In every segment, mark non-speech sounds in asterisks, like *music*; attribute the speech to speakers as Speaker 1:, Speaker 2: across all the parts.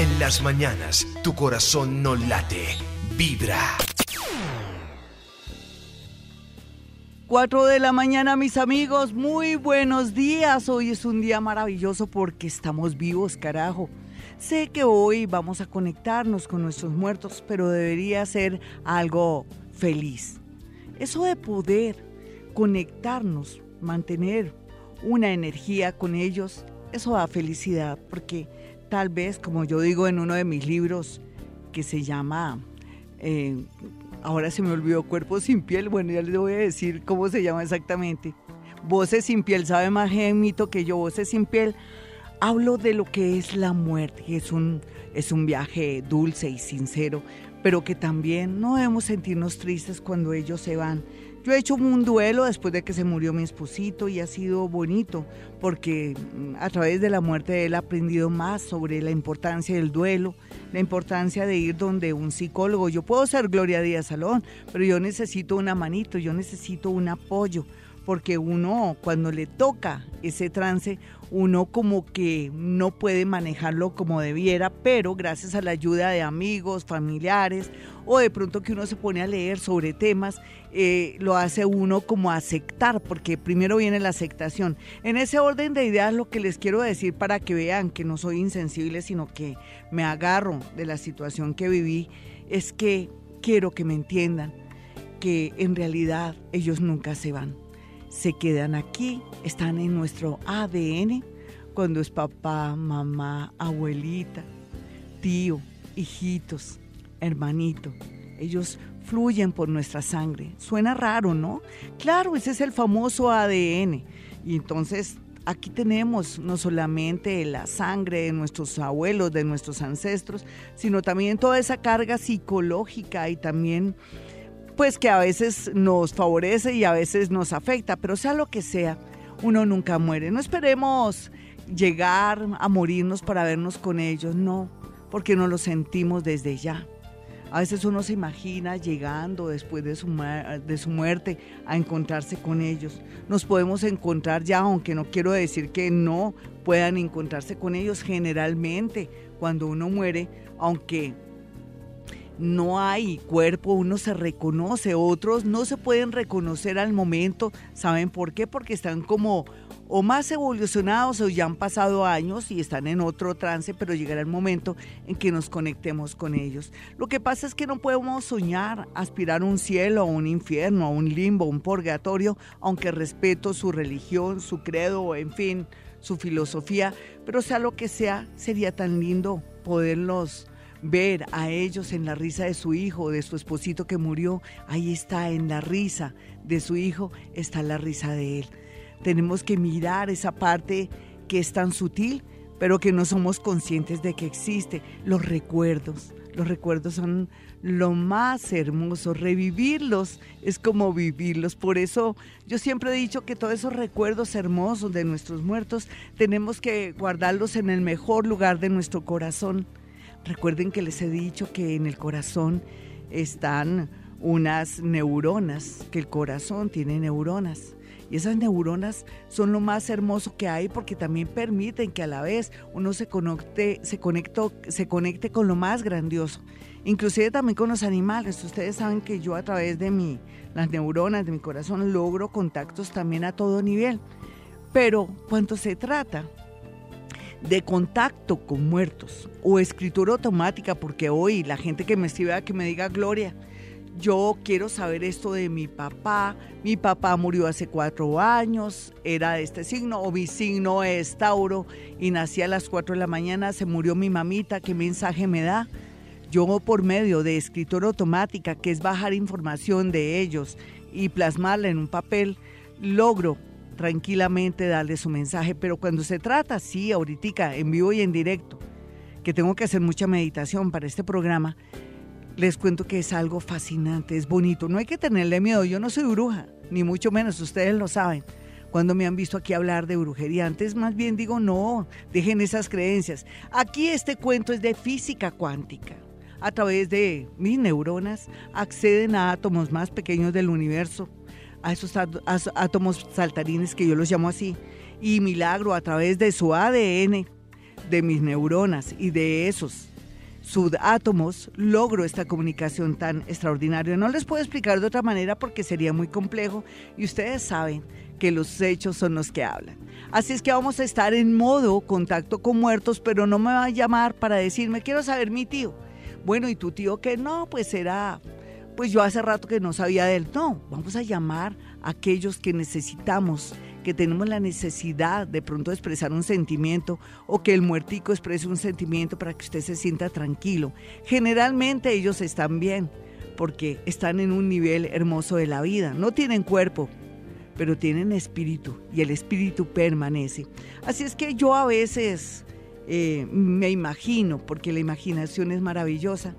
Speaker 1: En las mañanas, tu corazón no late, vibra.
Speaker 2: 4 de la mañana, mis amigos, muy buenos días. Hoy es un día maravilloso porque estamos vivos, carajo. Sé que hoy vamos a conectarnos con nuestros muertos, pero debería ser algo feliz. Eso de poder conectarnos, mantener una energía con ellos, eso da felicidad, porque tal vez, como yo digo en uno de mis libros, que se llama, eh, ahora se me olvidó, Cuerpo sin piel, bueno, ya les voy a decir cómo se llama exactamente. Voces sin piel, sabe más mito que yo, Voces sin piel. Hablo de lo que es la muerte, que es un, es un viaje dulce y sincero, pero que también no debemos sentirnos tristes cuando ellos se van, yo he hecho un duelo después de que se murió mi esposito y ha sido bonito porque mm, a través de la muerte de él he aprendido más sobre la importancia del duelo, la importancia de ir donde un psicólogo. Yo puedo ser Gloria Díaz Salón, pero yo necesito una manito, yo necesito un apoyo, porque uno cuando le toca ese trance, uno como que no puede manejarlo como debiera, pero gracias a la ayuda de amigos, familiares, o de pronto que uno se pone a leer sobre temas, eh, lo hace uno como aceptar, porque primero viene la aceptación. En ese orden de ideas lo que les quiero decir para que vean que no soy insensible, sino que me agarro de la situación que viví, es que quiero que me entiendan que en realidad ellos nunca se van se quedan aquí, están en nuestro ADN, cuando es papá, mamá, abuelita, tío, hijitos, hermanito. Ellos fluyen por nuestra sangre. Suena raro, ¿no? Claro, ese es el famoso ADN. Y entonces aquí tenemos no solamente la sangre de nuestros abuelos, de nuestros ancestros, sino también toda esa carga psicológica y también pues que a veces nos favorece y a veces nos afecta, pero sea lo que sea, uno nunca muere. No esperemos llegar a morirnos para vernos con ellos, no, porque no lo sentimos desde ya. A veces uno se imagina llegando después de su, de su muerte a encontrarse con ellos. Nos podemos encontrar ya, aunque no quiero decir que no puedan encontrarse con ellos generalmente cuando uno muere, aunque no hay cuerpo, uno se reconoce, otros no se pueden reconocer al momento. ¿Saben por qué? Porque están como o más evolucionados o ya han pasado años y están en otro trance, pero llegará el momento en que nos conectemos con ellos. Lo que pasa es que no podemos soñar, aspirar a un cielo, a un infierno, a un limbo, a un purgatorio, aunque respeto su religión, su credo, en fin, su filosofía, pero sea lo que sea, sería tan lindo poderlos ver a ellos en la risa de su hijo, de su esposito que murió, ahí está, en la risa de su hijo, está la risa de él. Tenemos que mirar esa parte que es tan sutil, pero que no somos conscientes de que existe, los recuerdos. Los recuerdos son lo más hermoso, revivirlos es como vivirlos. Por eso yo siempre he dicho que todos esos recuerdos hermosos de nuestros muertos tenemos que guardarlos en el mejor lugar de nuestro corazón Recuerden que les he dicho que en el corazón están unas neuronas, que el corazón tiene neuronas. Y esas neuronas son lo más hermoso que hay porque también permiten que a la vez uno se conecte, se se conecte con lo más grandioso. Inclusive también con los animales. Ustedes saben que yo a través de mi, las neuronas de mi corazón logro contactos también a todo nivel. Pero cuando se trata de contacto con muertos o escritura automática, porque hoy la gente que me escribe que me diga Gloria, yo quiero saber esto de mi papá, mi papá murió hace cuatro años, era de este signo, o mi signo es Tauro y nací a las cuatro de la mañana, se murió mi mamita, ¿qué mensaje me da? Yo por medio de escritura automática, que es bajar información de ellos y plasmarla en un papel, logro tranquilamente darle su mensaje, pero cuando se trata, sí, ahorita, en vivo y en directo, que tengo que hacer mucha meditación para este programa, les cuento que es algo fascinante, es bonito, no hay que tenerle miedo, yo no soy bruja, ni mucho menos, ustedes lo saben. Cuando me han visto aquí hablar de brujería, antes más bien digo, no, dejen esas creencias. Aquí este cuento es de física cuántica. A través de mis neuronas acceden a átomos más pequeños del universo a esos átomos saltarines que yo los llamo así, y milagro a través de su ADN de mis neuronas y de esos subátomos logro esta comunicación tan extraordinaria. No les puedo explicar de otra manera porque sería muy complejo y ustedes saben que los hechos son los que hablan. Así es que vamos a estar en modo contacto con muertos, pero no me va a llamar para decirme, quiero saber mi tío. Bueno, ¿y tu tío qué? No, pues era, pues yo hace rato que no sabía de él. No, vamos a llamar a aquellos que necesitamos que tenemos la necesidad de pronto de expresar un sentimiento o que el muertico exprese un sentimiento para que usted se sienta tranquilo. Generalmente ellos están bien porque están en un nivel hermoso de la vida. No tienen cuerpo, pero tienen espíritu y el espíritu permanece. Así es que yo a veces eh, me imagino, porque la imaginación es maravillosa,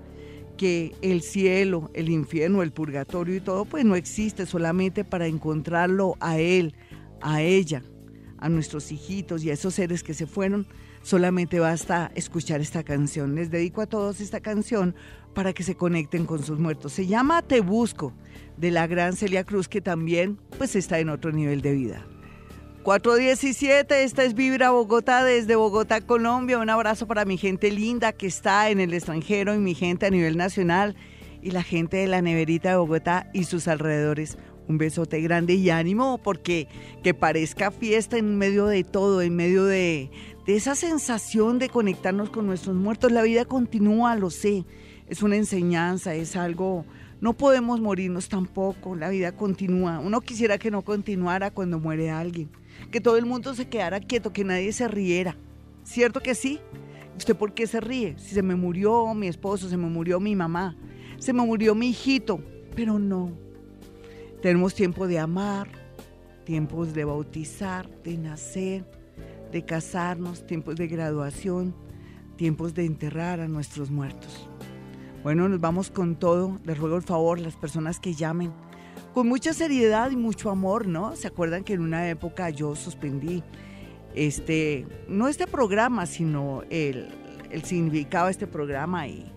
Speaker 2: que el cielo, el infierno, el purgatorio y todo, pues no existe solamente para encontrarlo a Él, a ella, a nuestros hijitos y a esos seres que se fueron, solamente basta escuchar esta canción. Les dedico a todos esta canción para que se conecten con sus muertos. Se llama Te Busco, de la gran Celia Cruz, que también pues está en otro nivel de vida. 417, esta es Vibra Bogotá desde Bogotá, Colombia. Un abrazo para mi gente linda que está en el extranjero y mi gente a nivel nacional y la gente de la neverita de Bogotá y sus alrededores. Un besote grande y ánimo porque que parezca fiesta en medio de todo, en medio de, de esa sensación de conectarnos con nuestros muertos. La vida continúa, lo sé. Es una enseñanza, es algo... No podemos morirnos tampoco, la vida continúa. Uno quisiera que no continuara cuando muere alguien, que todo el mundo se quedara quieto, que nadie se riera. ¿Cierto que sí? ¿Usted por qué se ríe? Si se me murió mi esposo, se me murió mi mamá, se me murió mi hijito, pero no, tenemos tiempo de amar, tiempos de bautizar, de nacer, de casarnos, tiempos de graduación, tiempos de enterrar a nuestros muertos. Bueno, nos vamos con todo. Les ruego el favor, las personas que llamen, con mucha seriedad y mucho amor, ¿no? ¿Se acuerdan que en una época yo suspendí este, no este programa, sino el, el significado de este programa y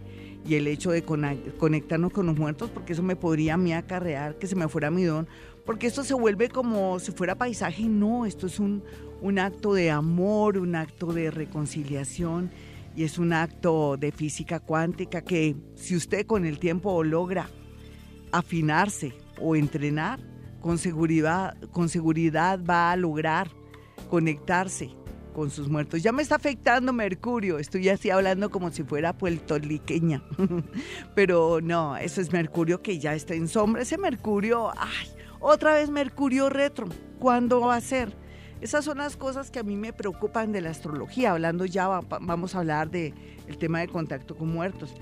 Speaker 2: y el hecho de conectarnos con los muertos, porque eso me podría a mí acarrear que se me fuera mi don, porque esto se vuelve como si fuera paisaje no, esto es un, un acto de amor, un acto de reconciliación y es un acto de física cuántica que si usted con el tiempo logra afinarse o entrenar, con seguridad, con seguridad va a lograr conectarse con sus muertos. Ya me está afectando Mercurio, estoy así hablando como si fuera puertorriqueña, *laughs* pero no, eso es Mercurio que ya está en sombra. Ese Mercurio, ay, otra vez Mercurio retro, ¿cuándo va a ser? Esas son las cosas que a mí me preocupan de la astrología, hablando ya, vamos a hablar del el tema de contacto con muertos.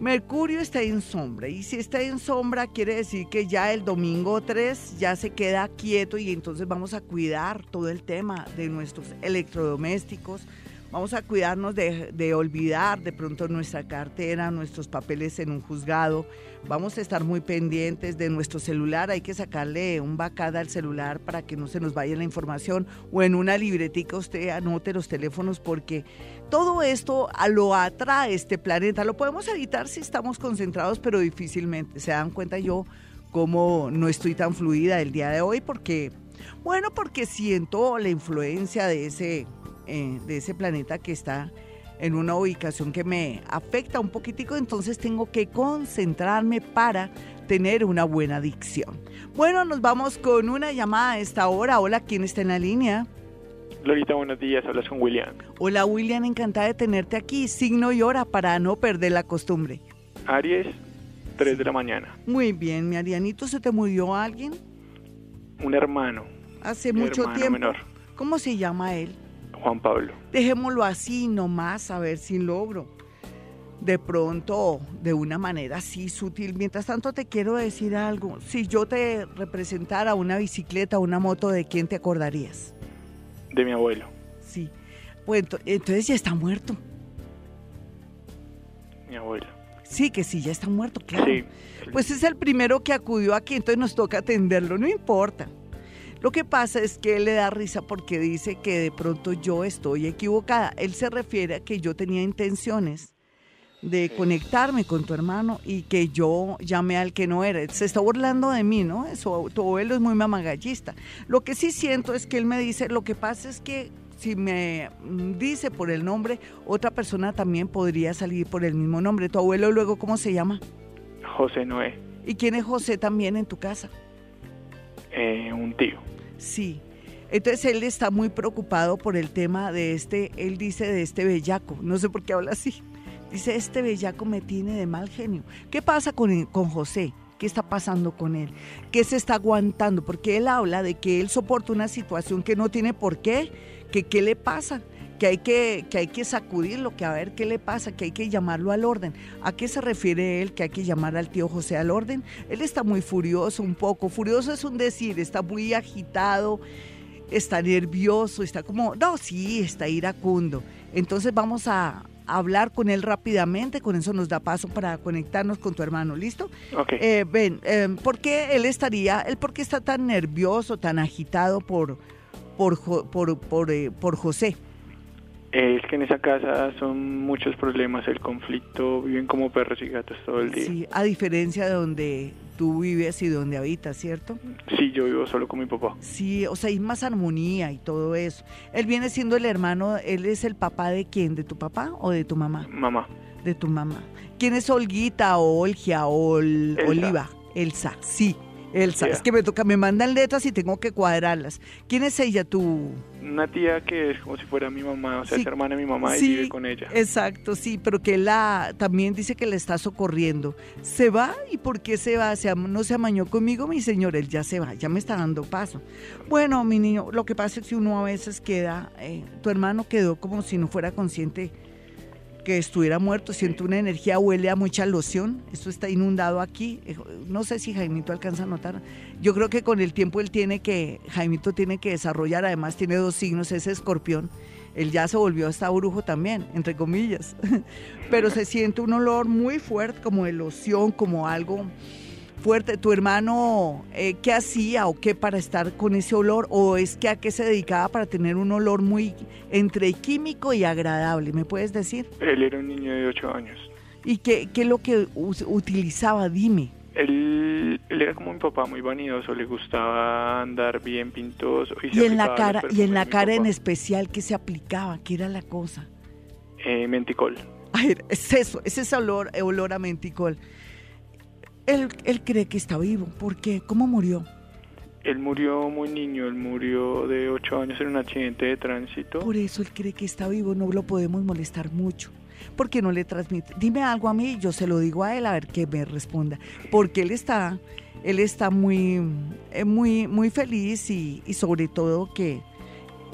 Speaker 2: Mercurio está en sombra y si está en sombra quiere decir que ya el domingo 3 ya se queda quieto y entonces vamos a cuidar todo el tema de nuestros electrodomésticos, Vamos a cuidarnos de, olvidar de pronto nuestra cartera, nuestros papeles en un juzgado. Vamos a estar muy pendientes de nuestro celular. Hay que sacarle un bacada al celular para que no se nos vaya la información. O en una libretica usted anote los teléfonos porque todo esto lo atrae este planeta. Lo podemos evitar si estamos concentrados, pero difícilmente. Se dan cuenta yo cómo no estoy tan fluida el día de hoy porque, bueno, porque siento la influencia de ese eh, de ese planeta que está en una ubicación que me afecta un poquitico, entonces tengo que concentrarme para tener una buena dicción. Bueno, nos vamos con una llamada a esta hora. Hola, ¿quién está en la línea?
Speaker 3: Lorita, buenos días, hablas con William.
Speaker 2: Hola William, encantada de tenerte aquí. Signo y hora para no perder la costumbre.
Speaker 3: Aries, 3 de la mañana.
Speaker 2: Muy bien, mi Arianito, ¿se te murió alguien?
Speaker 3: Un hermano.
Speaker 2: Hace mucho tiempo. ¿Cómo se llama él?
Speaker 3: Juan Pablo.
Speaker 2: Dejémoslo así nomás, a ver si logro. De pronto, de una manera así sutil. Mientras tanto, te quiero decir algo. Si yo te representara una bicicleta o una moto, ¿de quién te acordarías?
Speaker 3: De mi abuelo.
Speaker 2: Sí. Bueno, entonces ya está muerto.
Speaker 3: Mi abuelo.
Speaker 2: Sí, que sí, ya está muerto, claro. Sí. Pues es el primero que acudió aquí, entonces nos toca atenderlo, no importa. Lo que pasa es que él le da risa porque dice que de pronto yo estoy equivocada. Él se refiere a que yo tenía intenciones de conectarme con tu hermano y que yo llamé al que no era. Se está burlando de mí, ¿no? Eso, tu abuelo es muy mamagallista. Lo que sí siento es que él me dice, lo que pasa es que si me dice por el nombre, otra persona también podría salir por el mismo nombre. ¿Tu abuelo luego cómo se llama?
Speaker 3: José Noé.
Speaker 2: ¿Y quién es José también en tu casa?
Speaker 3: Eh, un tío.
Speaker 2: Sí. Entonces él está muy preocupado por el tema de este, él dice de este bellaco, no sé por qué habla así. Dice, este bellaco me tiene de mal genio. ¿Qué pasa con, con José? ¿Qué está pasando con él? ¿Qué se está aguantando? Porque él habla de que él soporta una situación que no tiene por qué, que qué le pasa, que hay que, que hay que sacudirlo, que a ver qué le pasa, que hay que llamarlo al orden. ¿A qué se refiere él que hay que llamar al tío José al orden? Él está muy furioso un poco. Furioso es un decir, está muy agitado, está nervioso, está como, no, sí, está iracundo. Entonces vamos a hablar con él rápidamente, con eso nos da paso para conectarnos con tu hermano, ¿listo?
Speaker 3: Ok.
Speaker 2: Eh, eh, ¿por qué él estaría, él por qué está tan nervioso, tan agitado por, por, por, por, eh, por José?
Speaker 3: Es que en esa casa son muchos problemas, el conflicto, viven como perros y gatos todo el día. Sí,
Speaker 2: Sí, a diferencia de donde tú vives y donde habitas, ¿cierto?
Speaker 3: yo vivo solo con mi papá.
Speaker 2: Sí, o sea, hay más armonía y todo eso. Él viene siendo el hermano, él es el papá de quién, de tu papá o de tu mamá?
Speaker 3: Mamá,
Speaker 2: De tu mamá. ¿Quién es Olguita o Olgia o Ol-
Speaker 3: Elsa.
Speaker 2: Oliva? Elsa, sí, Elsa. Es que me toca, me mandan letras y tengo que cuadrarlas. ¿Quién es ella, tú?
Speaker 3: una tía que es como si fuera mi mamá, o sea,
Speaker 2: Sí.
Speaker 3: es hermana de mi mamá y vive con ella.
Speaker 2: Exacto, sí, pero que la también dice que le está socorriendo. ¿Se va? ¿Y por qué se va? ¿Se ¿No se amañó conmigo, mi señor? Él ya se va, ya me está dando paso. Bueno, mi niño, lo que pasa es que uno a veces queda, eh, tu hermano quedó como si no fuera consciente que estuviera muerto, siento una energía, huele a mucha loción, esto está inundado aquí, Eh, no sé si Jaimito alcanza a notar, yo creo que con el tiempo él tiene que, Jaimito tiene que desarrollar, además tiene dos signos, ese escorpión, él ya se volvió hasta brujo también, entre comillas, *laughs* pero se siente un olor muy fuerte, como de loción, como algo fuerte. ¿Tu hermano eh, qué hacía o qué para estar con ese olor? ¿O es que a qué se dedicaba para tener un olor muy entre químico y agradable? ¿Me puedes decir?
Speaker 3: Él era un niño de 8 años.
Speaker 2: ¿Y qué, qué es lo que utilizaba? Dime.
Speaker 3: Él, él era como mi papá, muy vanidoso, le gustaba andar bien pintoso. Y,
Speaker 2: en la cara, y en la cara en especial, ¿qué se aplicaba? ¿Qué era la cosa?
Speaker 3: Eh, menticol.
Speaker 2: Ay, es eso, es ese olor, olor a menticol. Él, él cree que está vivo. ¿Por qué? ¿Cómo murió?
Speaker 3: Él murió muy niño, él murió de 8 años en un accidente de tránsito.
Speaker 2: Por eso él cree que está vivo, no lo podemos molestar mucho. Porque no le transmite. Dime algo a mí, yo se lo digo a él a ver que me responda. Porque él está, él está muy, eh, muy, muy feliz y, y sobre todo que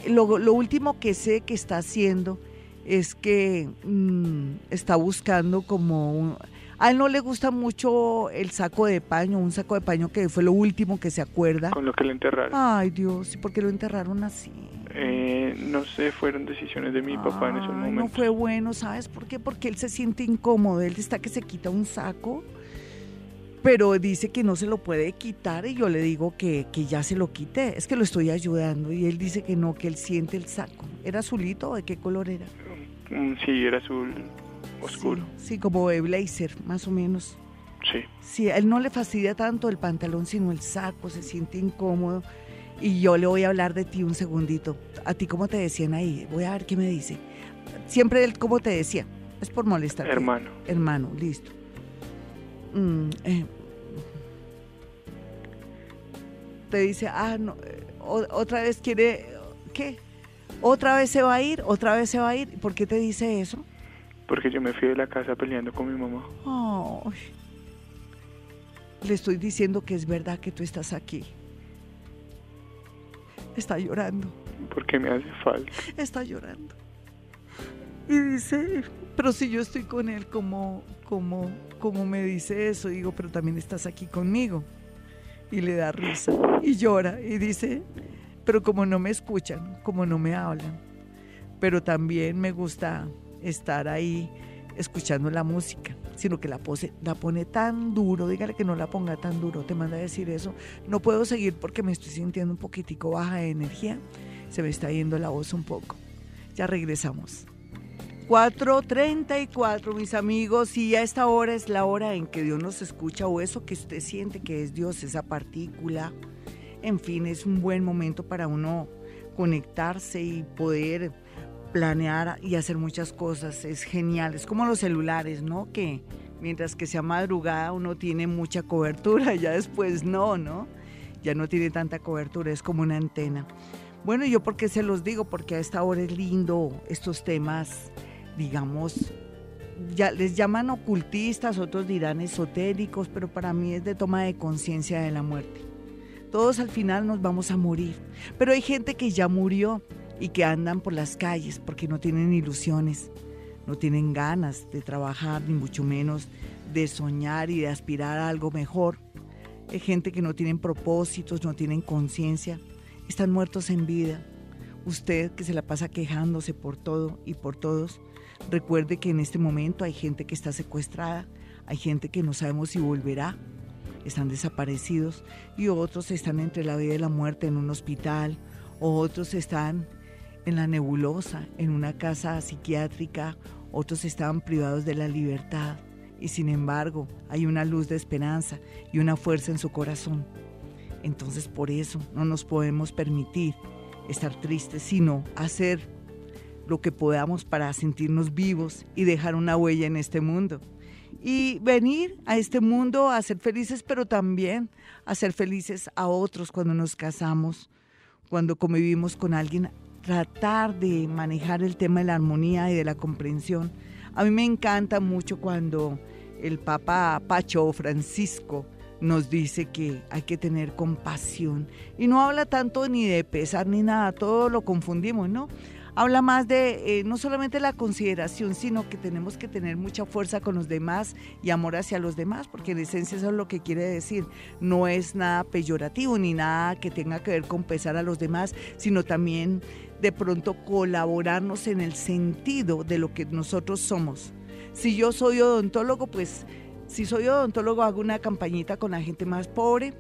Speaker 2: lo, lo último que sé que está haciendo es que mm, está buscando como un- a él no le gusta mucho el saco de paño, un saco de paño que fue lo último que se acuerda.
Speaker 3: Con lo que le enterraron.
Speaker 2: Ay Dios, ¿y por qué lo enterraron así?
Speaker 3: Eh, no sé, fueron decisiones de mi papá en esos momentos.
Speaker 2: No fue bueno, ¿sabes por qué? Porque él se siente incómodo, él está que se quita un saco, pero dice que no se lo puede quitar y yo le digo que, que ya se lo quite, es que lo estoy ayudando y él dice que no, que él siente el saco. ¿Era azulito o de qué color era?
Speaker 3: Mm, Sí, era azul oscuro.
Speaker 2: Sí, sí, como de blazer, más o menos.
Speaker 3: Sí.
Speaker 2: Sí, a él no le fastidia tanto el pantalón, sino el saco, se siente incómodo. Y yo le voy a hablar de ti un segundito. ¿A ti cómo te decían ahí? Voy a ver qué me dice. Siempre él, ¿cómo te decía? Es por molestar.
Speaker 3: Hermano.
Speaker 2: Hermano, listo. Mm, eh. Te dice, ah, no, eh, otra vez quiere, ¿qué? ¿Otra vez se va a ir? ¿Otra vez se va a ir? ¿Por qué te dice eso?
Speaker 3: Porque yo me fui de la casa peleando con mi mamá.
Speaker 2: Ay. Le estoy diciendo que es verdad que tú estás aquí. Está llorando,
Speaker 3: Porque me hace falta.
Speaker 2: está llorando. Y dice, pero si yo estoy con él, como, como, como me dice eso, digo, pero también estás aquí conmigo. Y le da risa y llora y dice, pero como no me escuchan, como no me hablan, pero también me gusta estar ahí escuchando la música, sino que la, pose, la pone tan duro, dígale que no la ponga tan duro, te manda a decir eso. No puedo seguir porque me estoy sintiendo un poquitico baja de energía, se me está yendo la voz un poco. Ya regresamos. 4.34, mis amigos, y a esta hora es la hora en que Dios nos escucha o eso que usted siente que es Dios, esa partícula. En fin, es un buen momento para uno conectarse y poder planear y hacer muchas cosas. Es genial. Es como los celulares, ¿no? Que mientras que sea madrugada uno tiene mucha cobertura, *laughs* ya después no, ¿no? Ya no tiene tanta cobertura, es como una antena. Bueno, yo porque se los digo, porque a esta hora es lindo estos temas, digamos, ya les llaman ocultistas, otros dirán esotéricos, pero para mí es de toma de conciencia de la muerte. Todos al final nos vamos a morir, pero hay gente que ya murió y que andan por las calles porque no tienen ilusiones, no tienen ganas de trabajar, ni mucho menos de soñar y de aspirar a algo mejor. Hay gente que no tienen propósitos, no tienen conciencia, están muertos en vida. Usted que se la pasa quejándose por todo y por todos, recuerde que en este momento hay gente que está secuestrada, hay gente que no sabemos si volverá, están desaparecidos y otros están entre la vida y la muerte en un hospital, otros están en la nebulosa, en una casa psiquiátrica, otros estaban privados de la libertad y sin embargo hay una luz de esperanza y una fuerza en su corazón. Entonces por eso no nos podemos permitir estar tristes, sino hacer lo que podamos para sentirnos vivos y dejar una huella en este mundo. Y venir a este mundo a ser felices, pero también a ser felices a otros cuando nos casamos, cuando convivimos con alguien tratar de manejar el tema de la armonía y de la comprensión. A mí me encanta mucho cuando el Papa Pacho Francisco nos dice que hay que tener compasión. Y no habla tanto ni de pesar ni nada, todo lo confundimos, ¿no? habla más de eh, no solamente la consideración, sino que tenemos que tener mucha fuerza con los demás y amor hacia los demás, porque en esencia eso es lo que quiere decir. No es nada peyorativo ni nada que tenga que ver con pesar a los demás, sino también de pronto colaborarnos en el sentido de lo que nosotros somos. Si yo soy odontólogo, pues si soy odontólogo hago una campañita con la gente más pobre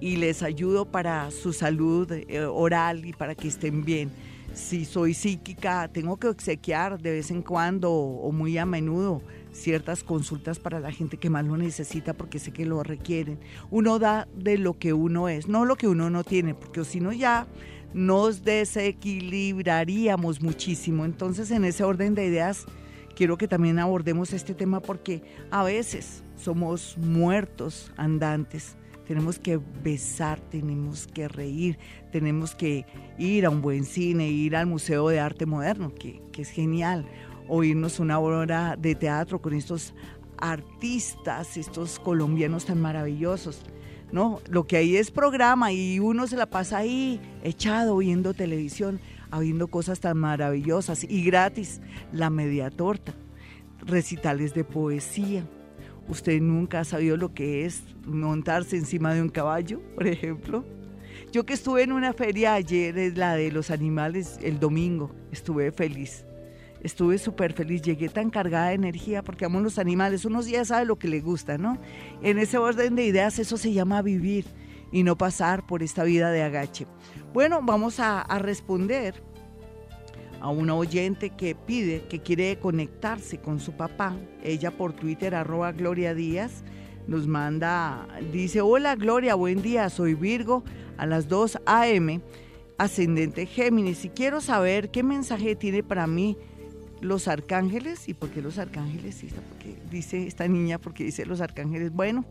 Speaker 2: y les ayudo para su salud eh, oral y para que estén bien si soy psíquica, tengo que obsequiar de vez en cuando o muy a menudo ciertas consultas para la gente que más lo necesita porque sé que lo requieren. Uno da de lo que uno es, no lo que uno no tiene, porque si no ya nos desequilibraríamos muchísimo. Entonces, en ese orden de ideas, quiero que también abordemos este tema porque a veces somos muertos andantes tenemos que besar, tenemos que reír, tenemos que ir a un buen cine, ir al Museo de Arte Moderno, que, es genial, oírnos una obra de teatro con estos artistas, estos colombianos tan maravillosos. ¿No? Lo que hay es programa y uno se la pasa ahí echado viendo televisión, habiendo cosas tan maravillosas y gratis, la media torta, recitales de poesía, ¿Usted nunca ha sabido lo que es montarse encima de un caballo, por ejemplo? Yo que estuve en una feria ayer, es la de los animales, el domingo, estuve feliz. Estuve súper feliz, llegué tan cargada de energía porque amo los animales. Unos días sabe lo que le gusta, ¿no? En ese orden de ideas eso se llama vivir y no pasar por esta vida de agache. Bueno, vamos a, a responder a una oyente que pide, que quiere conectarse con su papá. Ella por Twitter, arroba Gloria Díaz, nos manda, dice, hola Gloria, buen día, soy Virgo a las 2 a.m., ascendente Géminis, y quiero saber qué mensaje tiene para mí los arcángeles, y por qué los arcángeles, porque dice esta niña, porque dice los arcángeles, bueno,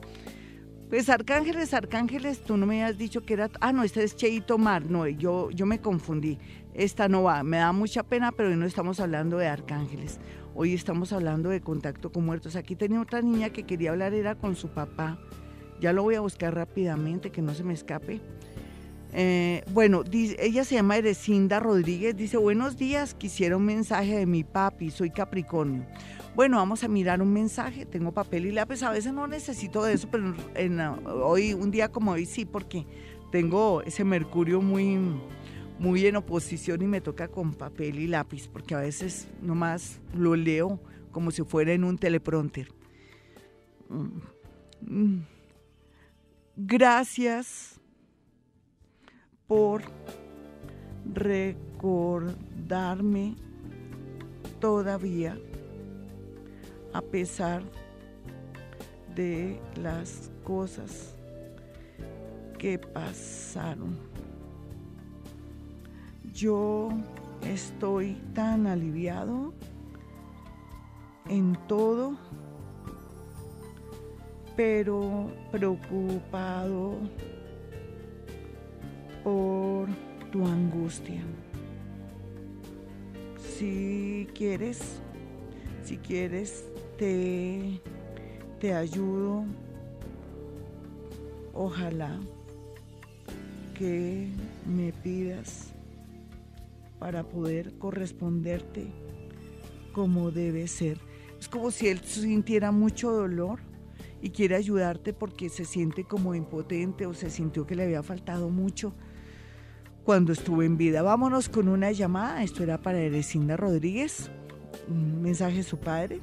Speaker 2: pues Arcángeles, Arcángeles, tú no me has dicho que era. Ah, no, este es Cheito Mar. No, yo, yo me confundí. Esta no va. Me da mucha pena, pero hoy no estamos hablando de Arcángeles. Hoy estamos hablando de contacto con muertos. Aquí tenía otra niña que quería hablar, era con su papá. Ya lo voy a buscar rápidamente, que no se me escape. Eh, bueno, ella se llama Erecinda Rodríguez. Dice: Buenos días, quisiera un mensaje de mi papi. Soy Capricornio. Bueno, vamos a mirar un mensaje. Tengo papel y lápiz. A veces no necesito de eso, pero hoy, un día como hoy sí, porque tengo ese Mercurio muy, muy en oposición y me toca con papel y lápiz, porque a veces nomás lo leo como si fuera en un teleprompter. Mm. Gracias por recordarme todavía a pesar de las cosas que pasaron. yo estoy tan aliviado en todo, pero preocupado por tu angustia. Si quieres, si quieres, te, te ayudo. Ojalá que me pidas para poder corresponderte como debe ser. Es como si él sintiera mucho dolor y quiere ayudarte porque se siente como impotente o se sintió que le había faltado mucho cuando estuvo en vida. Vámonos con una llamada. Esto era para Erecinda Rodríguez un mensaje de su padre.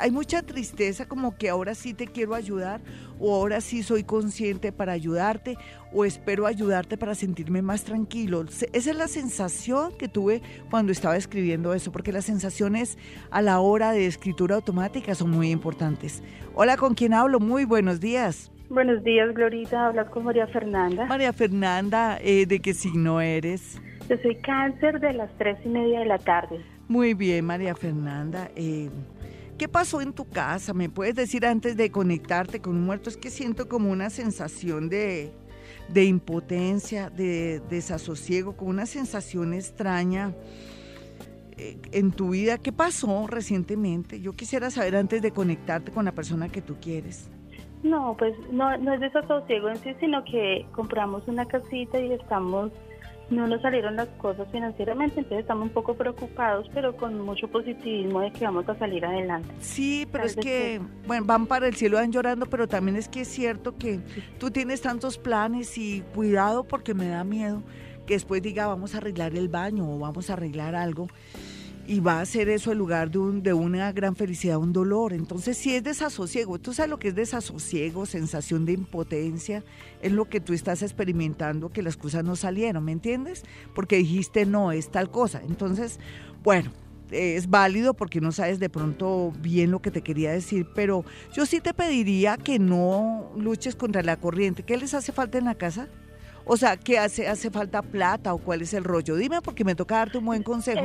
Speaker 2: hay mucha tristeza como que ahora sí te quiero ayudar o ahora sí soy consciente para ayudarte o espero ayudarte para sentirme más tranquilo. Esa es la sensación que tuve cuando estaba escribiendo eso, porque las sensaciones a la hora de escritura automática son muy importantes. Hola, ¿con quién hablo? Muy buenos días.
Speaker 4: Buenos días, Glorita. Hablas con María Fernanda.
Speaker 2: María Fernanda, eh, ¿de qué signo eres?
Speaker 4: Yo soy cáncer de las tres y media de la tarde.
Speaker 2: Muy bien, María Fernanda. Eh, ¿Qué pasó en tu casa? ¿Me puedes decir antes de conectarte con un muerto? Es que siento como una sensación de, impotencia, de desasosiego, como una sensación extraña eh, en tu vida. ¿Qué pasó recientemente? Yo quisiera saber antes de conectarte con la persona que tú quieres.
Speaker 4: No, pues no, no es desasosiego en sí, sino que compramos una casita y estamos no nos salieron las cosas financieramente, entonces estamos un poco preocupados, pero con mucho positivismo de que vamos a salir adelante.
Speaker 2: Sí, pero es que, bueno, van para el cielo, van llorando, pero también es que es cierto que tú tienes tantos planes y cuidado porque me da miedo que después diga vamos a arreglar el baño o vamos a arreglar algo y va a ser eso el lugar de, un, de una gran felicidad, un dolor. Entonces, si es desasosiego, tú sabes lo que es desasosiego, sensación de impotencia, es lo que tú estás experimentando, que las cosas no salieron, ¿me entiendes? Porque dijiste no, es tal cosa. Entonces, bueno, es válido porque no sabes de pronto bien lo que te quería decir, pero yo sí te pediría que no luches contra la corriente. ¿Qué les hace falta en la casa? O sea, ¿qué hace? ¿Hace falta plata o cuál es el rollo? Dime porque me toca darte un buen consejo.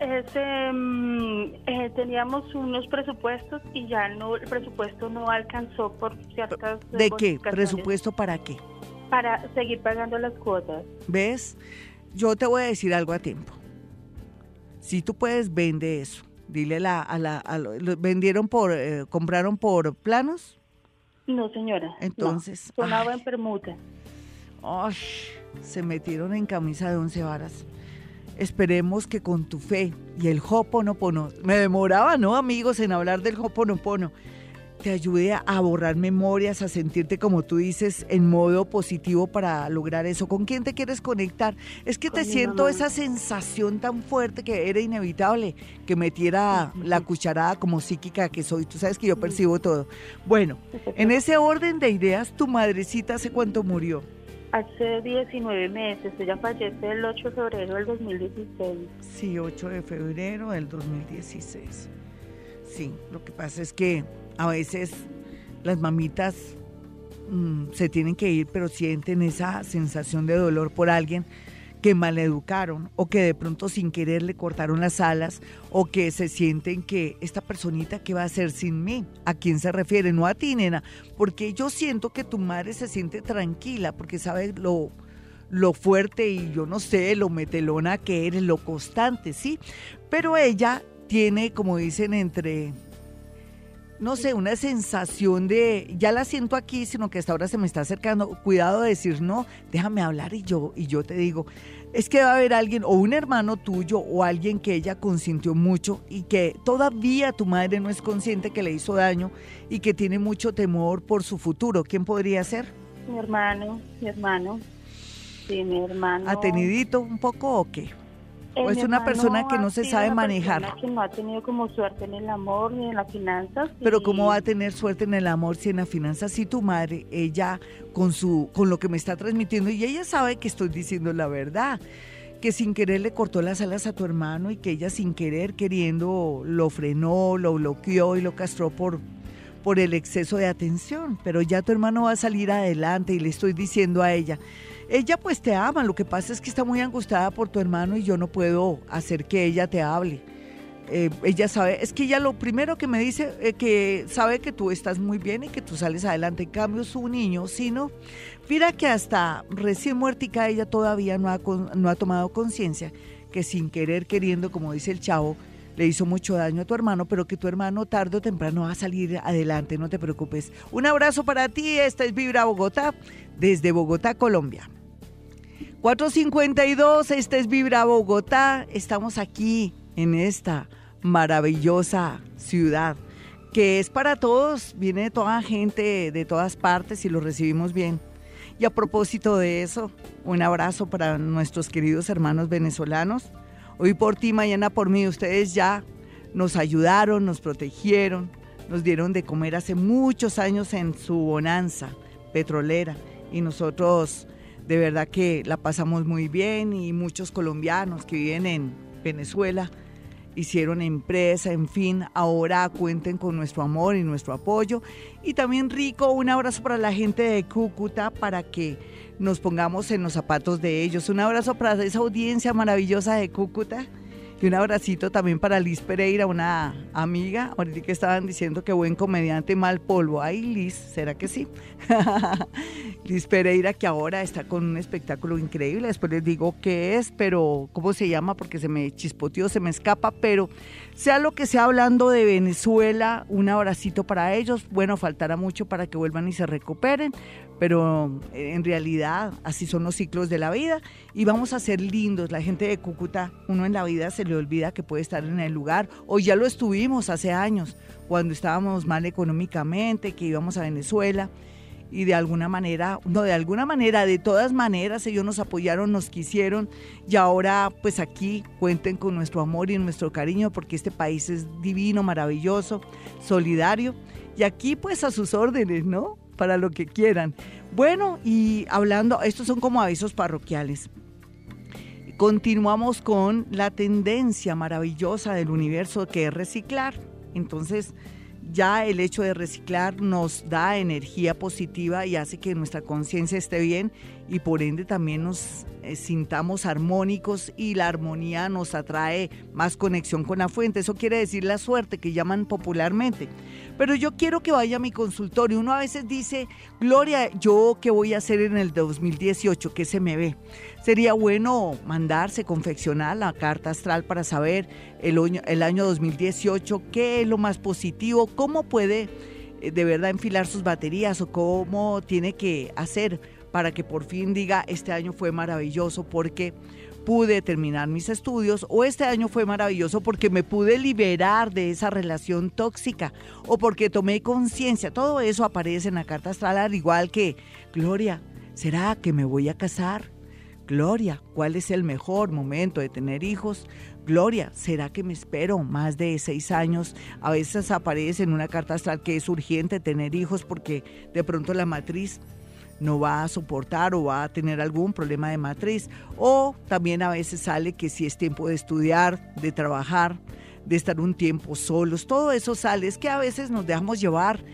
Speaker 4: Eh, mm, eh, teníamos unos presupuestos y ya no el presupuesto no alcanzó por ciertas...
Speaker 2: ¿De qué? ¿Presupuesto para qué?
Speaker 4: Para seguir pagando las cuotas.
Speaker 2: ¿Ves? Yo te voy a decir algo a tiempo. Si tú puedes, vende eso. Dile la, a la, vendieron por, eh, compraron por planos.
Speaker 4: No, señora.
Speaker 2: Entonces.
Speaker 4: sonaba en permuta.
Speaker 2: Ay, se metieron en camisa de once varas. Esperemos que con tu fe y el Hoponopono, me demoraba, ¿no, amigos, en hablar del Hoponopono, te ayude a borrar memorias, a sentirte, como tú dices, en modo positivo para lograr eso. ¿Con quién te quieres conectar? Es que te siento esa sensación tan fuerte que era inevitable que metiera la cucharada como psíquica que soy. Tú sabes que yo percibo todo. Bueno, en *laughs* ese orden de ideas, tu madrecita hace cuánto murió.
Speaker 4: Hace 19 meses, ella fallece el 8 de febrero del 2016.
Speaker 2: Sí, 8 de febrero del 2016. Sí, lo que pasa es que a veces las mamitas mm, se tienen que ir, pero sienten esa sensación de dolor por alguien que maleducaron o que de pronto sin querer le cortaron las alas o que se sienten que esta personita que va a hacer sin mí, ¿a quién se refiere? No a ti, nena, porque yo siento que tu madre se siente tranquila porque sabe lo, lo fuerte y yo no sé, lo metelona que eres, lo constante, ¿sí? Pero ella tiene, como dicen, entre no sé, una sensación de, ya la siento aquí, sino que hasta ahora se me está acercando, cuidado de decir, no, déjame hablar y yo, y yo te digo, es que va a haber alguien, o un hermano tuyo, o alguien que ella consintió mucho y que todavía tu madre no es consciente que le hizo daño y que tiene mucho temor por su futuro. ¿Quién podría ser?
Speaker 4: Mi hermano, mi hermano. Sí, mi hermano.
Speaker 2: ¿Atenidito un poco o qué? ¿O es una persona que no se sabe manejar?
Speaker 4: Que no ha tenido como suerte en el amor ni en las finanzas.
Speaker 2: Pero ¿cómo va a tener suerte en el amor si en las finanzas? Si tu madre, ella con, su, con lo que me está transmitiendo, y ella sabe que estoy diciendo la verdad, que sin querer le cortó las alas a tu hermano y que ella sin querer, queriendo, lo frenó, lo bloqueó y lo castró por, por el exceso de atención. Pero ya tu hermano va a salir adelante y le estoy diciendo a ella Ella pues te ama, lo que pasa es que está muy angustiada por tu hermano y yo no puedo hacer que ella te hable. Eh, ella sabe, es que ella lo primero que me dice es que sabe que tú estás muy bien y que tú sales adelante. En cambio, su niño, si no, mira que hasta recién muertica ella todavía no ha, no ha tomado conciencia que sin querer, queriendo, como dice el chavo, le hizo mucho daño a tu hermano, pero que tu hermano tarde o temprano va a salir adelante, no te preocupes. Un abrazo para ti, esta es Vibra Bogotá, desde Bogotá, Colombia. 452, esta es Vibra Bogotá, estamos aquí en esta maravillosa ciudad que es para todos, viene toda gente de todas partes y lo recibimos bien. Y a propósito de eso, un abrazo para nuestros queridos hermanos venezolanos Hoy por ti, mañana por mí, ustedes ya nos ayudaron, nos protegieron, nos dieron de comer hace muchos años en su bonanza petrolera y nosotros de verdad que la pasamos muy bien y muchos colombianos que viven en Venezuela hicieron empresa, en fin, ahora cuenten con nuestro amor y nuestro apoyo. Y también rico, un abrazo para la gente de Cúcuta para que nos pongamos en los zapatos de ellos. Un abrazo para esa audiencia maravillosa de Cúcuta y un abracito también para Liz Pereira, una amiga. Ahorita que estaban diciendo que buen comediante, mal polvo. Ay, Liz, ¿será que sí? *laughs* Liz Pereira, que ahora está con un espectáculo increíble. Después les digo qué es, pero cómo se llama, porque se me chispoteó, se me escapa. Pero sea lo que sea hablando de Venezuela, un abracito para ellos. Bueno, faltará mucho para que vuelvan y se recuperen pero eh, en realidad así son los ciclos de la vida y vamos a ser lindos. La gente de Cúcuta, uno en la vida se le olvida que puede estar en el lugar, o ya lo estuvimos hace años, cuando estábamos mal económicamente, que íbamos a Venezuela y de alguna manera, no de alguna manera, de todas maneras ellos nos apoyaron, nos quisieron y ahora pues aquí cuenten con nuestro amor y nuestro cariño porque este país es divino, maravilloso, solidario y aquí pues a sus órdenes, ¿no? para lo que quieran. Bueno, y hablando, estos son como avisos parroquiales. Continuamos con la tendencia maravillosa del universo que es reciclar. Entonces, ya el hecho de reciclar nos da energía positiva y hace que nuestra conciencia esté bien y por ende también nos eh, sintamos armónicos y la armonía nos atrae más conexión con la fuente. Eso quiere decir la suerte que llaman popularmente. Pero yo quiero que vaya a mi consultorio. Uno a veces dice, Gloria, ¿yo qué voy a hacer en el 2018? ¿Qué se me ve? Sería bueno mandarse, confeccionar la carta astral para saber el año, el año 2018, qué es lo más positivo, cómo puede eh, de verdad enfilar sus baterías o cómo tiene que hacer para que por fin diga, este año fue maravilloso porque pude terminar mis estudios o este año fue maravilloso porque me pude liberar de esa relación tóxica o porque tomé conciencia. Todo eso aparece en la carta astral, al igual que, Gloria, ¿será que me voy a casar? Gloria, ¿cuál es el mejor momento de tener hijos? Gloria, ¿será que me espero más de seis años? A veces aparece en una carta astral que es urgente tener hijos porque de pronto la matriz no va a soportar o va a tener algún problema de matriz. O también a veces sale que si es tiempo de estudiar, de trabajar, de estar un tiempo solos, todo eso sale. Es que a veces nos dejamos llevar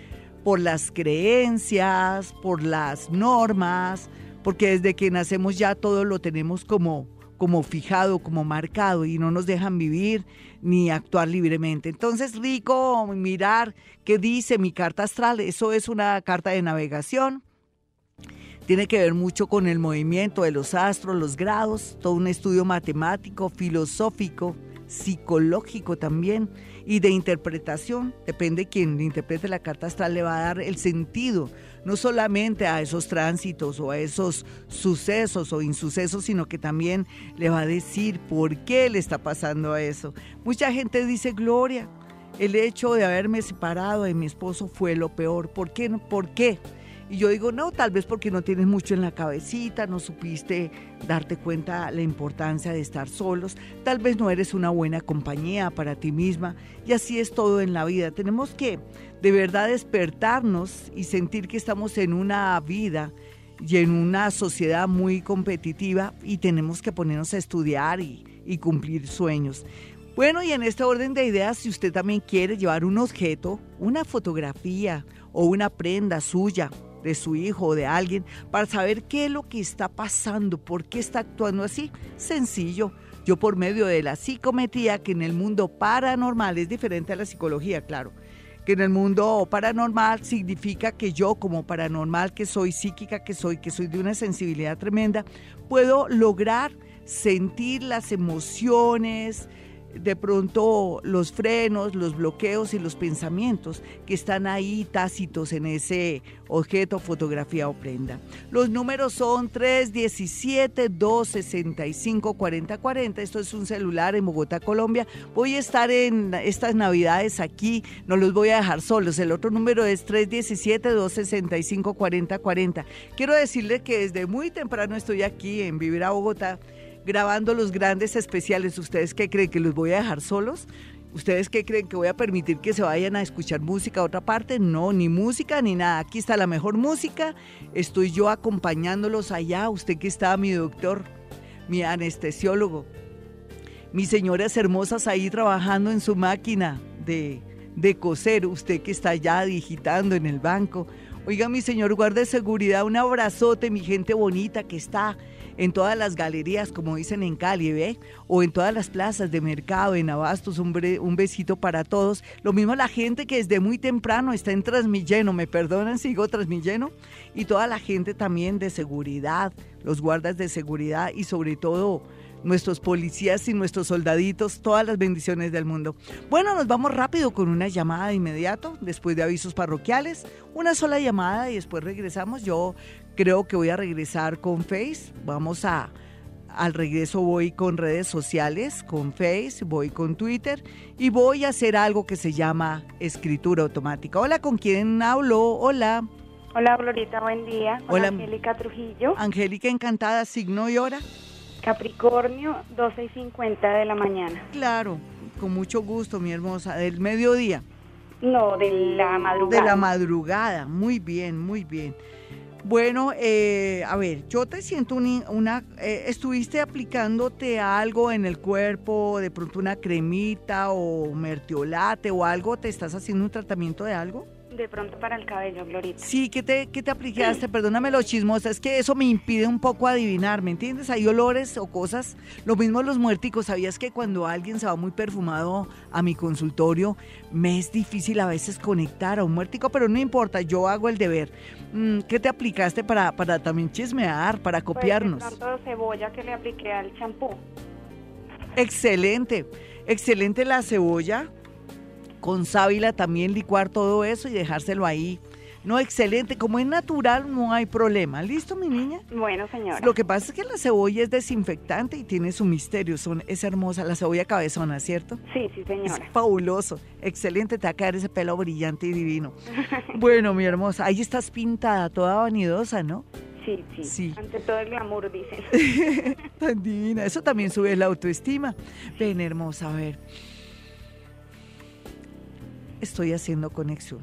Speaker 2: por las creencias, por las normas, porque desde que nacemos ya todo lo tenemos como como fijado, como marcado y no nos dejan vivir ni actuar libremente. Entonces, rico mirar qué dice mi carta astral, eso es una carta de navegación tiene que ver mucho con el movimiento de los astros, los grados, todo un estudio matemático, filosófico, psicológico también y de interpretación. Depende de quien interprete la carta astral, le va a dar el sentido, no solamente a esos tránsitos o a esos sucesos o insucesos, sino que también le va a decir por qué le está pasando a eso. Mucha gente dice, Gloria, el hecho de haberme separado de mi esposo fue lo peor. ¿Por qué? ¿Por qué? Y yo digo, no, tal vez porque no tienes mucho en la cabecita, no supiste darte cuenta la importancia de estar solos, tal vez no eres una buena compañía para ti misma y así es todo en la vida. Tenemos que de verdad despertarnos y sentir que estamos en una vida y en una sociedad muy competitiva y tenemos que ponernos a estudiar y, y cumplir sueños. Bueno, y en este orden de ideas, si usted también quiere llevar un objeto, una fotografía o una prenda suya, de su hijo o de alguien para saber qué es lo que está pasando, por qué está actuando así. Sencillo. Yo por medio de la psicometría, que en el mundo paranormal es diferente a la psicología, claro, que en el mundo paranormal significa que yo como paranormal que soy, psíquica que soy, que soy de una sensibilidad tremenda, puedo lograr sentir las emociones, de pronto los frenos, los bloqueos y los pensamientos que están ahí tácitos en ese objeto, fotografía o prenda. Los números son 317-265-4040. Esto es un celular en Bogotá, Colombia. Voy a estar en estas navidades aquí, no los voy a dejar solos. El otro número es 317-265-4040. Quiero decirle que desde muy temprano estoy aquí en Vivir Bogotá grabando los grandes especiales. ¿Ustedes qué creen que los voy a dejar solos? ¿Ustedes qué creen que voy a permitir que se vayan a escuchar música a otra parte? No, ni música ni nada. Aquí está la mejor música. Estoy yo acompañándolos allá. Usted que está, mi doctor, mi anestesiólogo, mis señoras hermosas ahí trabajando en su máquina de, de coser. Usted que está allá digitando en el banco. Oiga, mi señor guarda de seguridad, un abrazote, mi gente bonita que está en todas las galerías, como dicen en Cali, ¿ve? O en todas las plazas de mercado, en Abastos, un, un besito para todos. Lo mismo la gente que desde muy temprano está en Transmilleno, me perdonan, sigo Transmilleno, y toda la gente también de seguridad, los guardas de seguridad y sobre todo nuestros policías y nuestros soldaditos, todas las bendiciones del mundo. Bueno, nos vamos rápido con una llamada de inmediato, después de avisos parroquiales, una sola llamada y después regresamos. Yo Creo que voy a regresar con Face. Vamos a, al regreso voy con redes sociales, con Face, voy con Twitter y voy a hacer algo que se llama escritura automática. Hola, ¿con quién hablo? Hola.
Speaker 5: Hola, Glorita, buen día.
Speaker 2: Hola,
Speaker 5: Angélica Trujillo.
Speaker 2: Angélica, encantada, signo y hora.
Speaker 5: Capricornio, 12 y 50 de la mañana.
Speaker 2: Claro, con mucho gusto, mi hermosa. ¿Del mediodía?
Speaker 5: No, de la madrugada.
Speaker 2: De la madrugada, muy bien, muy bien. Bueno, eh, a ver, yo te siento una, eh, ¿estuviste aplicándote algo en el cuerpo, de pronto una cremita o mertiolate o algo? ¿Te estás haciendo un tratamiento de algo?
Speaker 5: De pronto para el cabello, Glorita.
Speaker 2: Sí, ¿qué te, qué te aplicaste? *clears throat* Perdóname lo chismosa, es que eso me impide un poco adivinar, ¿me entiendes? Hay olores o cosas, lo mismo los muerticos, ¿sabías que cuando alguien se va muy perfumado a mi consultorio, me es difícil a veces conectar a un muertico, pero no importa, yo hago el deber. Mm, ¿Qué te aplicaste para, para también chismear, para copiarnos?
Speaker 5: Pues de cebolla que le apliqué al champú.
Speaker 2: Excelente, excelente la cebolla con sábila también licuar todo eso y dejárselo ahí. No, excelente. Como es natural, no hay problema. ¿Listo, mi niña?
Speaker 5: Bueno, señora.
Speaker 2: Lo que pasa es que la cebolla es desinfectante y tiene su misterio. Son, es hermosa la cebolla cabezona, ¿cierto?
Speaker 5: Sí, sí, señora.
Speaker 2: Es fabuloso. Excelente. Te va a caer ese pelo brillante y divino. *laughs* bueno, mi hermosa, ahí estás pintada, toda vanidosa, ¿no?
Speaker 5: Sí, sí, sí. Ante todo el glamour, dicen. *laughs*
Speaker 2: Tan divina. Eso también sube la autoestima. Ven, hermosa, a ver estoy haciendo conexión.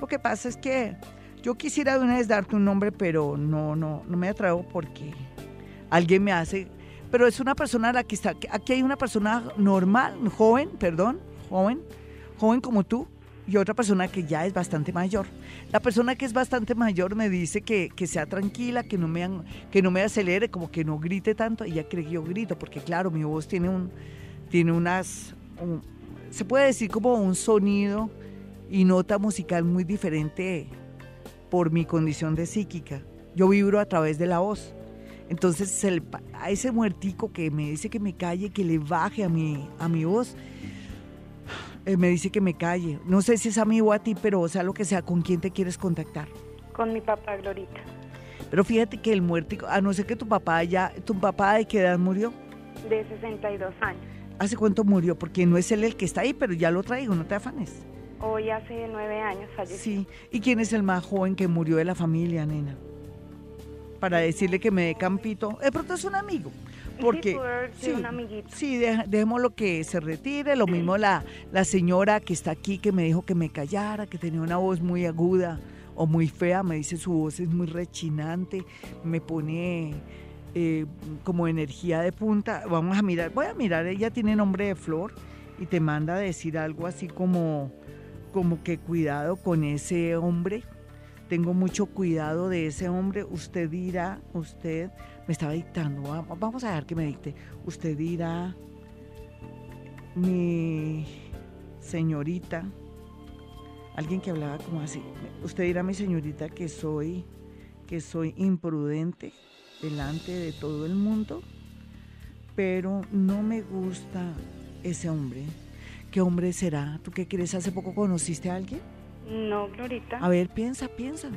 Speaker 2: Lo que pasa es que yo quisiera de una vez darte un nombre, pero no, no, no me atrevo porque alguien me hace. Pero es una persona a la que está. Aquí hay una persona normal, joven, perdón, joven, joven como tú, y otra persona que ya es bastante mayor. La persona que es bastante mayor me dice que, que sea tranquila, que no, me, que no me acelere, como que no grite tanto. Ya cree que yo grito, porque claro, mi voz tiene un, tiene unas, se puede decir como un sonido y nota musical muy diferente por mi condición de psíquica. Yo vibro a través de la voz. Entonces a ese muertico que me dice que me calle, que le baje a mi, a mi voz, él me dice que me calle. No sé si es a mí o a ti, pero o sea lo que sea, ¿con quién te quieres contactar?
Speaker 5: Con mi papá, Glorita.
Speaker 2: Pero fíjate que el muertico, a no ser que tu papá ya, ¿tu papá de qué edad murió?
Speaker 5: De 62 años.
Speaker 2: ¿Hace cuánto murió? Porque no es él el que está ahí, pero ya lo traigo, no te afanes.
Speaker 5: Hoy hace nueve años falleció.
Speaker 2: Sí. ¿Y quién es el más joven que murió de la familia, nena? Para decirle que me dé campito. De pronto es un amigo. Porque,
Speaker 5: sí, un amiguito.
Speaker 2: Sí, dejemos lo que se retire. Lo mismo la, la señora que está aquí que me dijo que me callara, que tenía una voz muy aguda o muy fea. Me dice su voz es muy rechinante. Me pone eh, como energía de punta. Vamos a mirar, voy a mirar, ella tiene nombre de flor y te manda a decir algo así como, como que cuidado con ese hombre. tengo mucho cuidado de ese hombre. Usted dirá, usted me estaba dictando, vamos a dejar que me dicte. Usted dirá, mi señorita, alguien que hablaba como así, usted dirá, mi señorita, que soy, que soy imprudente delante de todo el mundo, pero no me gusta ese hombre. ¿Qué hombre será? ¿Tú qué crees? ¿Hace poco conociste a alguien?
Speaker 5: No, Glorita.
Speaker 2: A ver, piensa, piensa.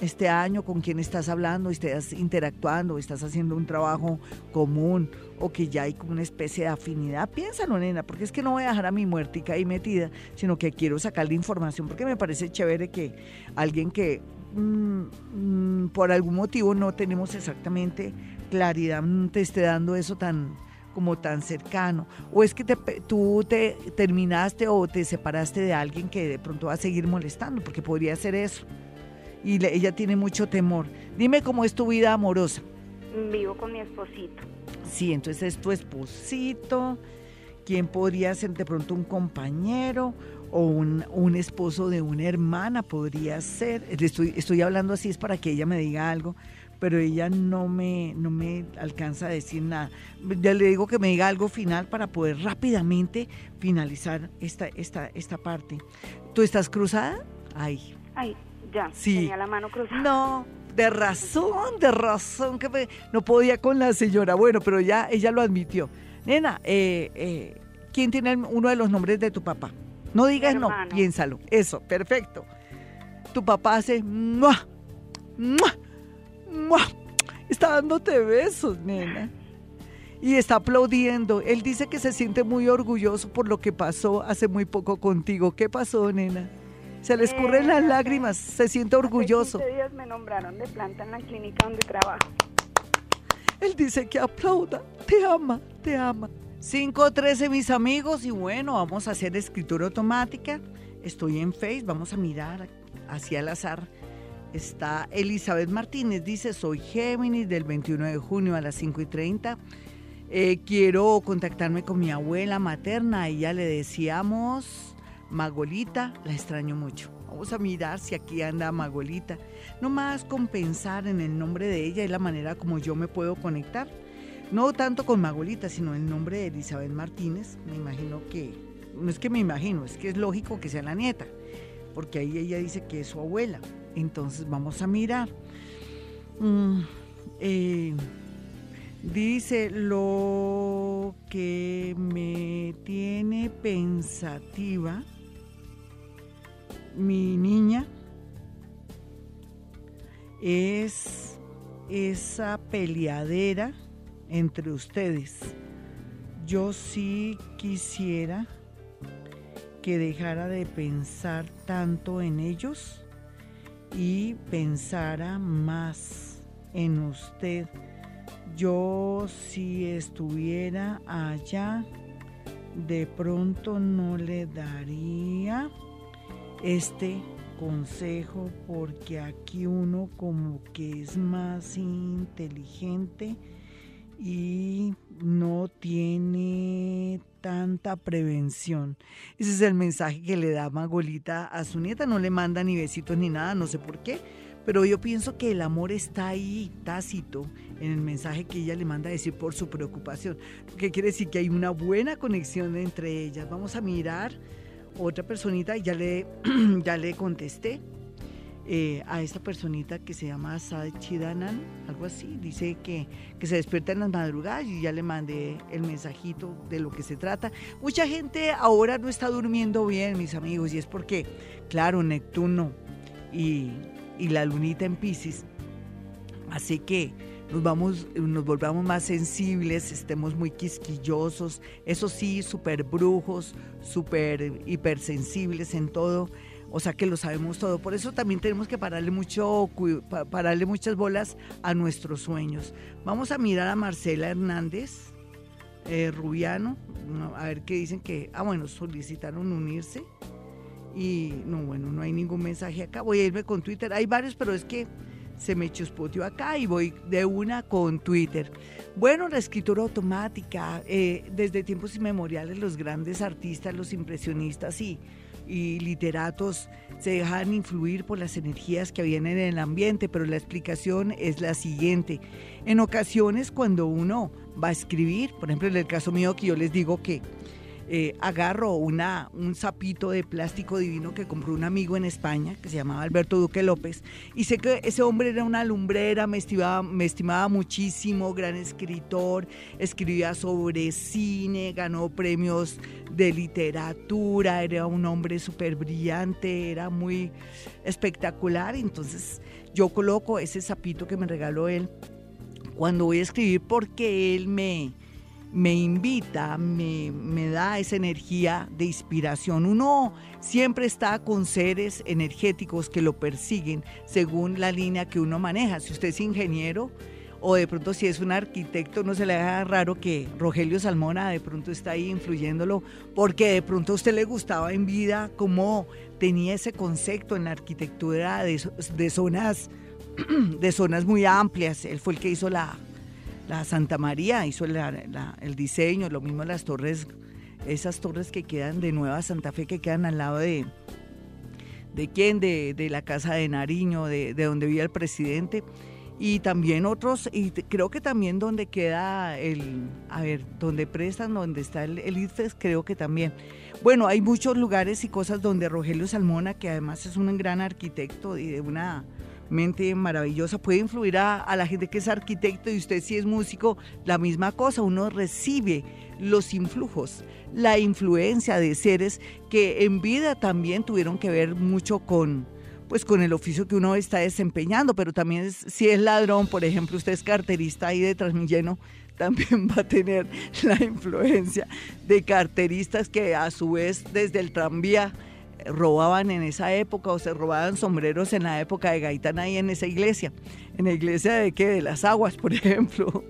Speaker 2: Este año, con quién estás hablando, estás interactuando, estás haciendo un trabajo común o que ya hay como una especie de afinidad. Piénsalo, nena, porque es que no voy a dejar a mi muertica ahí metida, sino que quiero sacarle información porque me parece chévere que alguien que mm, mm, por algún motivo no tenemos exactamente claridad mm, te esté dando eso tan como tan cercano, o es que tú te terminaste o te separaste de alguien que de pronto va a seguir molestando, porque podría ser eso. Y ella tiene mucho temor. Dime cómo es tu vida amorosa.
Speaker 5: Vivo con mi esposito.
Speaker 2: Sí, entonces es tu esposito. ¿Quién podría ser de pronto un compañero o un, un esposo de una hermana? Podría ser. Estoy, estoy hablando así, es para que ella me diga algo pero ella no me, no me alcanza a decir nada. Ya le digo que me diga algo final para poder rápidamente finalizar esta, esta, esta parte. ¿Tú estás cruzada?
Speaker 5: Ay. Ay, ya.
Speaker 2: Sí.
Speaker 5: Tenía la mano cruzada.
Speaker 2: No, de razón, de razón que no podía con la señora. Bueno, pero ya ella lo admitió. Nena, eh, eh, ¿quién tiene uno de los nombres de tu papá? No digas no, piénsalo. Eso, perfecto. Tu papá hace ¡mua! ¡mua! Está dándote besos, nena. Y está aplaudiendo. Él dice que se siente muy orgulloso por lo que pasó hace muy poco contigo. ¿Qué pasó, nena? Se le escurren las eh, lágrimas, se siente orgulloso.
Speaker 5: Hace días me nombraron de planta en la clínica donde trabajo.
Speaker 2: Él dice que aplauda, te ama, te ama. 5.13 mis amigos y bueno, vamos a hacer escritura automática. Estoy en Face, vamos a mirar hacia el azar está Elizabeth Martínez, dice, soy Géminis del 21 de junio a las 5 y 30. Eh, quiero contactarme con mi abuela materna, ella le decíamos Magolita, la extraño mucho. Vamos a mirar si aquí anda Magolita. No más con pensar en el nombre de ella y la manera como yo me puedo conectar. No tanto con Magolita, sino el nombre de Elizabeth Martínez. Me imagino que, no es que me imagino, es que es lógico que sea la nieta, porque ahí ella dice que es su abuela. Entonces vamos a mirar. Mm, eh, dice lo que me tiene pensativa mi niña es esa peleadera entre ustedes. Yo sí quisiera que dejara de pensar tanto en ellos y pensara más en usted. Yo si estuviera allá, de pronto no le daría este consejo porque aquí uno como que es más inteligente y no tiene tanta prevención. Ese es el mensaje que le da Magolita a su nieta. No le manda ni besitos ni nada, no sé por qué. Pero yo pienso que el amor está ahí, tácito, en el mensaje que ella le manda a decir por su preocupación. Que quiere decir que hay una buena conexión entre ellas. Vamos a mirar otra personita, ya le, *clears throat* ya le contesté. Eh, a esta personita que se llama Sad Chidanan, algo así, dice que, que se despierta en las madrugadas y ya le mandé el mensajito de lo que se trata. Mucha gente ahora no está durmiendo bien, mis amigos, y es porque, claro, Neptuno y, y la lunita en Pisces, así que nos vamos, nos volvamos más sensibles, estemos muy quisquillosos, eso sí, súper brujos, súper hipersensibles en todo o sea que lo sabemos todo. Por eso también tenemos que pararle, mucho, pararle muchas bolas a nuestros sueños. Vamos a mirar a Marcela Hernández, eh, Rubiano, a ver qué dicen que, ah, bueno, solicitaron unirse. Y no, bueno, no hay ningún mensaje acá. Voy a irme con Twitter. Hay varios, pero es que se me chuspoteó acá y voy de una con Twitter. Bueno, la escritura automática, eh, desde tiempos inmemoriales los grandes artistas, los impresionistas y y literatos se dejan influir por las energías que habían en el ambiente, pero la explicación es la siguiente. En ocasiones cuando uno va a escribir, por ejemplo en el caso mío que yo les digo que eh, agarro una, un sapito de plástico divino que compró un amigo en España, que se llamaba Alberto Duque López, y sé que ese hombre era una lumbrera, me estimaba, me estimaba muchísimo, gran escritor, escribía sobre cine, ganó premios de literatura, era un hombre súper brillante, era muy espectacular, entonces yo coloco ese sapito que me regaló él cuando voy a escribir porque él me me invita, me, me, da esa energía de inspiración. Uno siempre está con seres energéticos que lo persiguen según la línea que uno maneja. Si usted es ingeniero o de pronto si es un arquitecto, no se le haga raro que Rogelio Salmona de pronto está ahí influyéndolo, porque de pronto a usted le gustaba en vida cómo tenía ese concepto en la arquitectura de, de zonas *clears throat* de zonas muy amplias. Él fue el que hizo la, la Santa María hizo el diseño, lo mismo las torres, esas torres que quedan de Nueva Santa Fe, que quedan al lado de, ¿de quién? De, la casa de Nariño, de, donde vivía el presidente. Y también otros, y creo que también donde queda el, a ver, donde prestan, donde está el, el IFES, creo que también. Bueno, hay muchos lugares y cosas donde Rogelio Salmona, que además es un gran arquitecto y de una mente maravillosa, puede influir a, la gente que es arquitecto y usted si es músico, la misma cosa, uno recibe los influjos, la influencia de seres que en vida también tuvieron que ver mucho con pues con el oficio que uno está desempeñando, pero también si es ladrón, por ejemplo, usted es carterista ahí de Transmilleno, *laughs* también va a tener la influencia de carteristas que a su vez desde el tranvía robaban en esa época o se robaban sombreros en la época de Gaitán ahí en esa iglesia. En la iglesia de qué? De las aguas, por *laughs* ejemplo.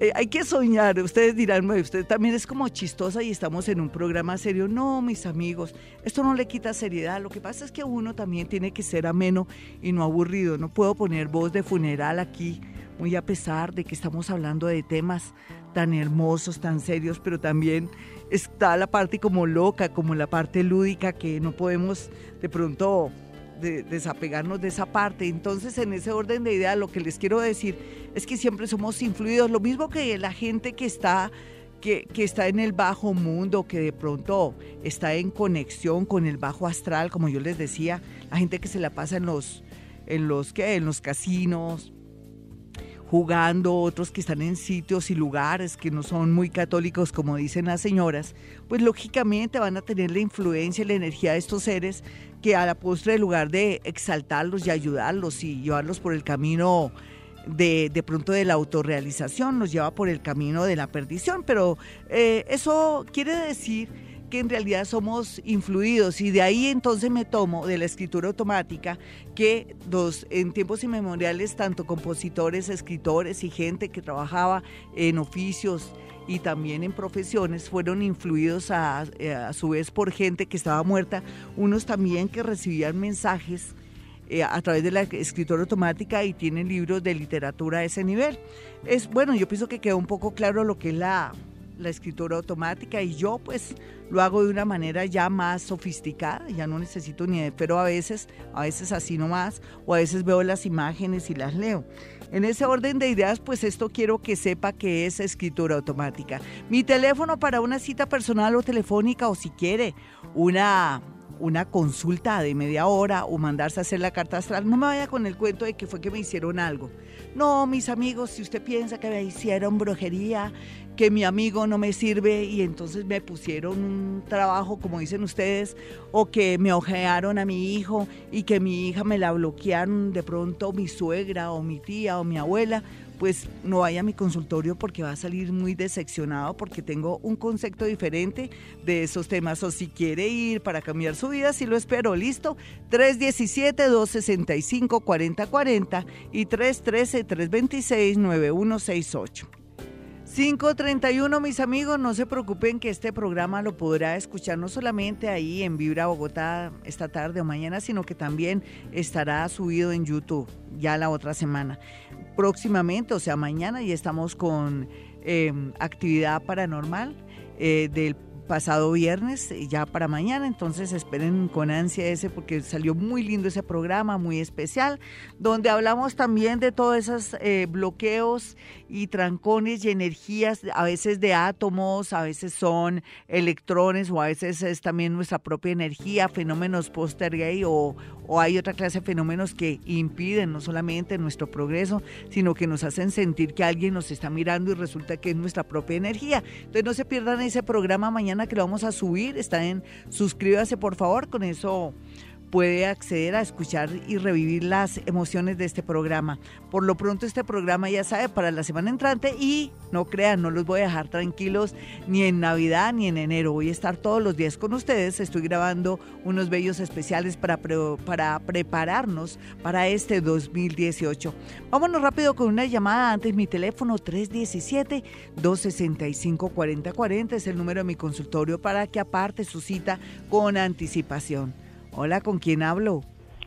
Speaker 2: Eh, hay que soñar. Ustedes dirán, usted también es como chistosa y estamos en un programa serio. No, mis amigos, esto no le quita seriedad. Lo que pasa es que uno también tiene que ser ameno y no aburrido. No puedo poner voz de funeral aquí, muy a pesar de que estamos hablando de temas tan hermosos, tan serios, pero también está la parte como loca, como la parte lúdica, que no podemos de pronto desapegarnos de esa parte. Entonces, en ese orden de ideas, lo que les quiero decir es que siempre somos influidos, lo mismo que la gente que está que, que, está en el bajo mundo, que de pronto está en conexión con el bajo astral, como yo les decía, la gente que se la pasa en los, en los, ¿qué? En los casinos, jugando, otros que están en sitios y lugares que no son muy católicos, como dicen las señoras, pues lógicamente van a tener la influencia y la energía de estos seres que a la postre, en lugar de exaltarlos y ayudarlos y llevarlos por el camino de, de pronto de la autorrealización, los lleva por el camino de la perdición. Pero eh, eso quiere decir que en realidad somos influidos y de ahí entonces me tomo de la escritura automática que los, en tiempos inmemoriales tanto compositores, escritores y gente que trabajaba en oficios y también en profesiones fueron influidos a, a su vez por gente que estaba muerta, unos también que recibían mensajes eh, a través de la escritura automática y tienen libros de literatura a ese nivel. Es bueno, yo pienso que quedó un poco claro lo que es la la escritura automática y yo pues lo hago de una manera ya más sofisticada, ya no necesito ni de, pero a veces, a veces así nomás, o a veces veo las imágenes y las leo. En ese orden de ideas, pues esto quiero que sepa que es escritura automática. Mi teléfono para una cita personal o telefónica o si quiere una una consulta de media hora o mandarse a hacer la carta astral, no me vaya con el cuento de que fue que me hicieron algo. No, mis amigos, si usted piensa que me hicieron brujería, que mi amigo no me sirve y entonces me pusieron un trabajo, como dicen ustedes, o que me ojearon a mi hijo y que mi hija me la bloquearon de pronto mi suegra o mi tía o mi abuela, pues no vaya a mi consultorio porque va a salir muy decepcionado porque tengo un concepto diferente de esos temas. O si quiere ir para cambiar su vida, si lo espero, listo. 317-265-4040 y 313-326-9168. 531, mis amigos, no se preocupen que este programa lo podrá escuchar no solamente ahí en Vibra Bogotá esta tarde o mañana, sino que también estará subido en YouTube ya la otra semana. Próximamente, o sea, mañana ya estamos con em, actividad paranormal eh, del pasado viernes, ya para mañana, entonces esperen con ansia ese porque salió muy lindo ese programa, muy especial, donde hablamos también de todos esos eh, bloqueos y trancones y energías, a veces de átomos, a veces son electrones o a veces es también nuestra propia energía, fenómenos post-gay o, o hay otra clase de fenómenos que impiden no solamente nuestro progreso, sino que nos hacen sentir que alguien nos está mirando y resulta que es nuestra propia energía. Entonces no se pierdan ese programa mañana que lo vamos a subir, está en suscríbase por favor, con eso puede acceder a escuchar y revivir las emociones de este programa. Por lo pronto este programa ya sabe para la semana entrante y no crean, no los voy a dejar tranquilos ni en Navidad ni en enero. Voy a estar todos los días con ustedes. Estoy grabando unos bellos especiales para, para prepararnos para este 2018. Vámonos rápido con una llamada antes mi teléfono 317-265-4040 es el número de mi consultorio para que aparte su cita con anticipación. Hola, ¿con quién hablo?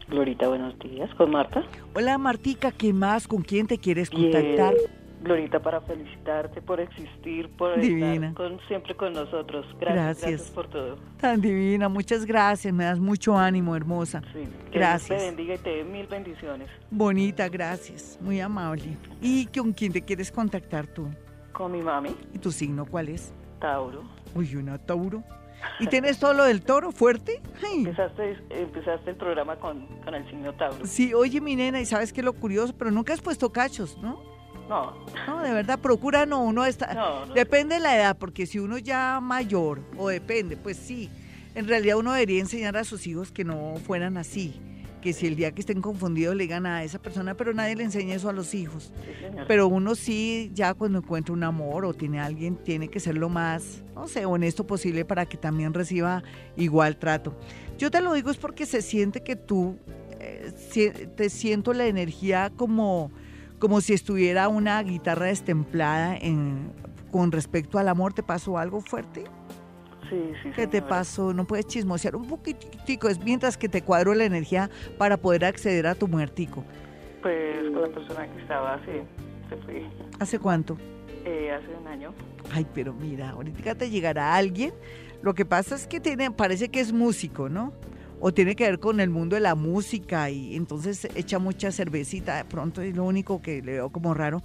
Speaker 6: Glorita, buenos días. ¿Con Marta?
Speaker 2: Hola, Martica, ¿qué más? ¿Con quién te quieres contactar?
Speaker 6: Glorita, para felicitarte por existir, por estar con, siempre con nosotros. Gracias, gracias, por todo.
Speaker 2: Tan divina, muchas gracias. Me das mucho ánimo, hermosa. Sí, gracias.
Speaker 6: te bendiga y te dé mil bendiciones.
Speaker 2: Bonita, gracias. Muy amable. ¿Y con quién te quieres contactar tú?
Speaker 6: Con mi mami.
Speaker 2: ¿Y tu signo cuál es?
Speaker 6: Tauro.
Speaker 2: Uy, una Tauro. ¿Y tienes todo lo del toro fuerte?
Speaker 6: Empezaste, empezaste el programa con, con, el signo Tauro.
Speaker 2: Sí, oye mi nena, y sabes que lo curioso, pero nunca has puesto cachos, ¿no?
Speaker 6: No.
Speaker 2: No, de verdad, procura no, uno está... Depende de la edad, porque si uno ya mayor, o depende, pues sí, en realidad uno debería enseñar a sus hijos que no fueran así que si el día que estén confundidos le digan a esa persona, pero nadie le enseña eso a los hijos. pero uno sí, ya cuando encuentra un amor o tiene a alguien, tiene que ser lo más, no sé, honesto posible para que también reciba igual trato. Yo te lo digo es porque se siente que tú, eh, te siento la energía como, como si estuviera una guitarra destemplada en, con respecto al amor. ¿Te pasó algo fuerte? ¿Qué te pasó? No puedes chismosear un poquitico, es mientras que te cuadro la energía para poder acceder a tu muertico.
Speaker 6: Pues con la persona que estaba, sí, se fue.
Speaker 2: ¿Hace cuánto?
Speaker 6: Eh, hace un año.
Speaker 2: Ay, pero mira, ahorita te llegará alguien. Lo que pasa es que tiene, parece que es músico, ¿no? O tiene que ver con el mundo de la música y entonces echa mucha cervecita. De pronto es lo único que le veo como raro.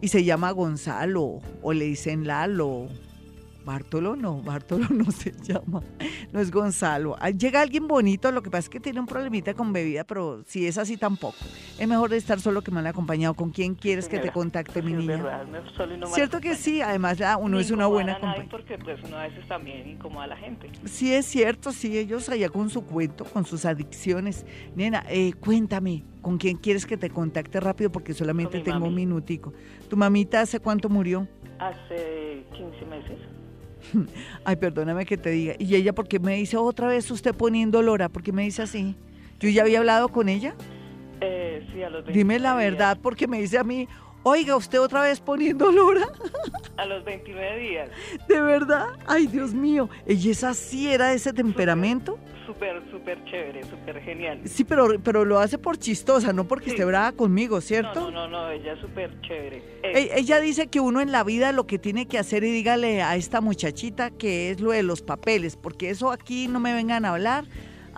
Speaker 2: Y se llama Gonzalo o le dicen Lalo Bartolo no, Bartolo no se *laughs* llama, no es Gonzalo. Ah, llega alguien bonito, lo que pasa es que tiene un problemita con bebida, pero si es así tampoco. Es mejor estar solo que mal acompañado. ¿Con quién quieres que te contacte, mi niña? Cierto que sí, además uno es una buena compañía.
Speaker 6: Porque pues uno a veces también incomoda a la gente.
Speaker 2: Sí, es cierto, sí, ellos allá con su cuento, con sus adicciones. Nena, eh, cuéntame, ¿con quién quieres que te contacte rápido? Porque solamente tengo un minutico. ¿Tu mamita hace cuánto murió?
Speaker 6: Hace 15 meses. *laughs*
Speaker 2: Ay, perdóname que te diga. ¿Y ella por qué me dice otra vez usted poniendo Lora? ¿Por qué me dice así? ¿Yo ya había hablado con ella?
Speaker 6: Eh, sí, a los
Speaker 2: Dime la verdad, porque me dice a mí, oiga, usted otra vez poniendo Lora.
Speaker 6: A los 29 días.
Speaker 2: ¿De verdad? Ay, Dios mío. ¿Ella es así? ¿Era ese temperamento?
Speaker 6: súper, súper chévere, súper genial.
Speaker 2: Sí, pero, pero lo hace por chistosa, no porque esté brava conmigo, ¿cierto?
Speaker 6: No, no, no, ella es súper chévere.
Speaker 2: E, ella dice que uno en la vida lo que tiene que hacer y dígale a esta muchachita que es lo de los papeles, porque eso aquí no me vengan a hablar.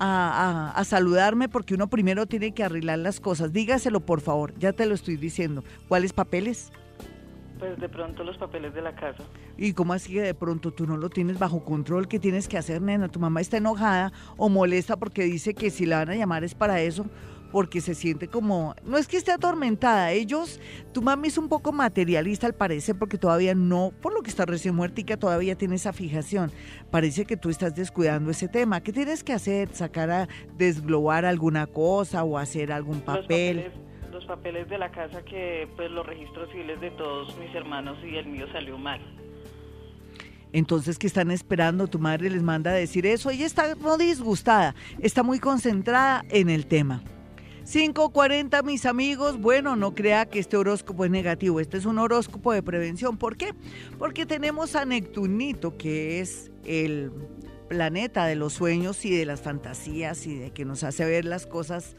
Speaker 2: A, a, saludarme porque uno primero tiene que arreglar las cosas. Dígaselo, por favor, ya te lo estoy diciendo. ¿Cuáles papeles?
Speaker 6: Pues de pronto los papeles de la casa.
Speaker 2: ¿Y cómo así que de pronto tú no lo tienes bajo control? ¿Qué tienes que hacer, nena? Tu mamá está enojada o molesta porque dice que si la van a llamar es para eso, porque se siente como, no es que esté atormentada, ellos, tu mami es un poco materialista al parecer porque todavía no, por lo que está recién que todavía tiene esa fijación, parece que tú estás descuidando ese tema. ¿Qué tienes que hacer? ¿Sacar a desglobar alguna cosa o hacer algún papel?
Speaker 6: los papeles de la casa que pues los registros civiles de todos mis hermanos y el mío salió mal.
Speaker 2: Entonces, ¿qué están esperando? Tu madre les manda a decir eso. Ella está no disgustada, está muy concentrada en el tema. 540, mis amigos. Bueno, no crea que este horóscopo es negativo. Este es un horóscopo de prevención. ¿Por qué? Porque tenemos a Neptunito, que es el planeta de los sueños y de las fantasías y de que nos hace ver las cosas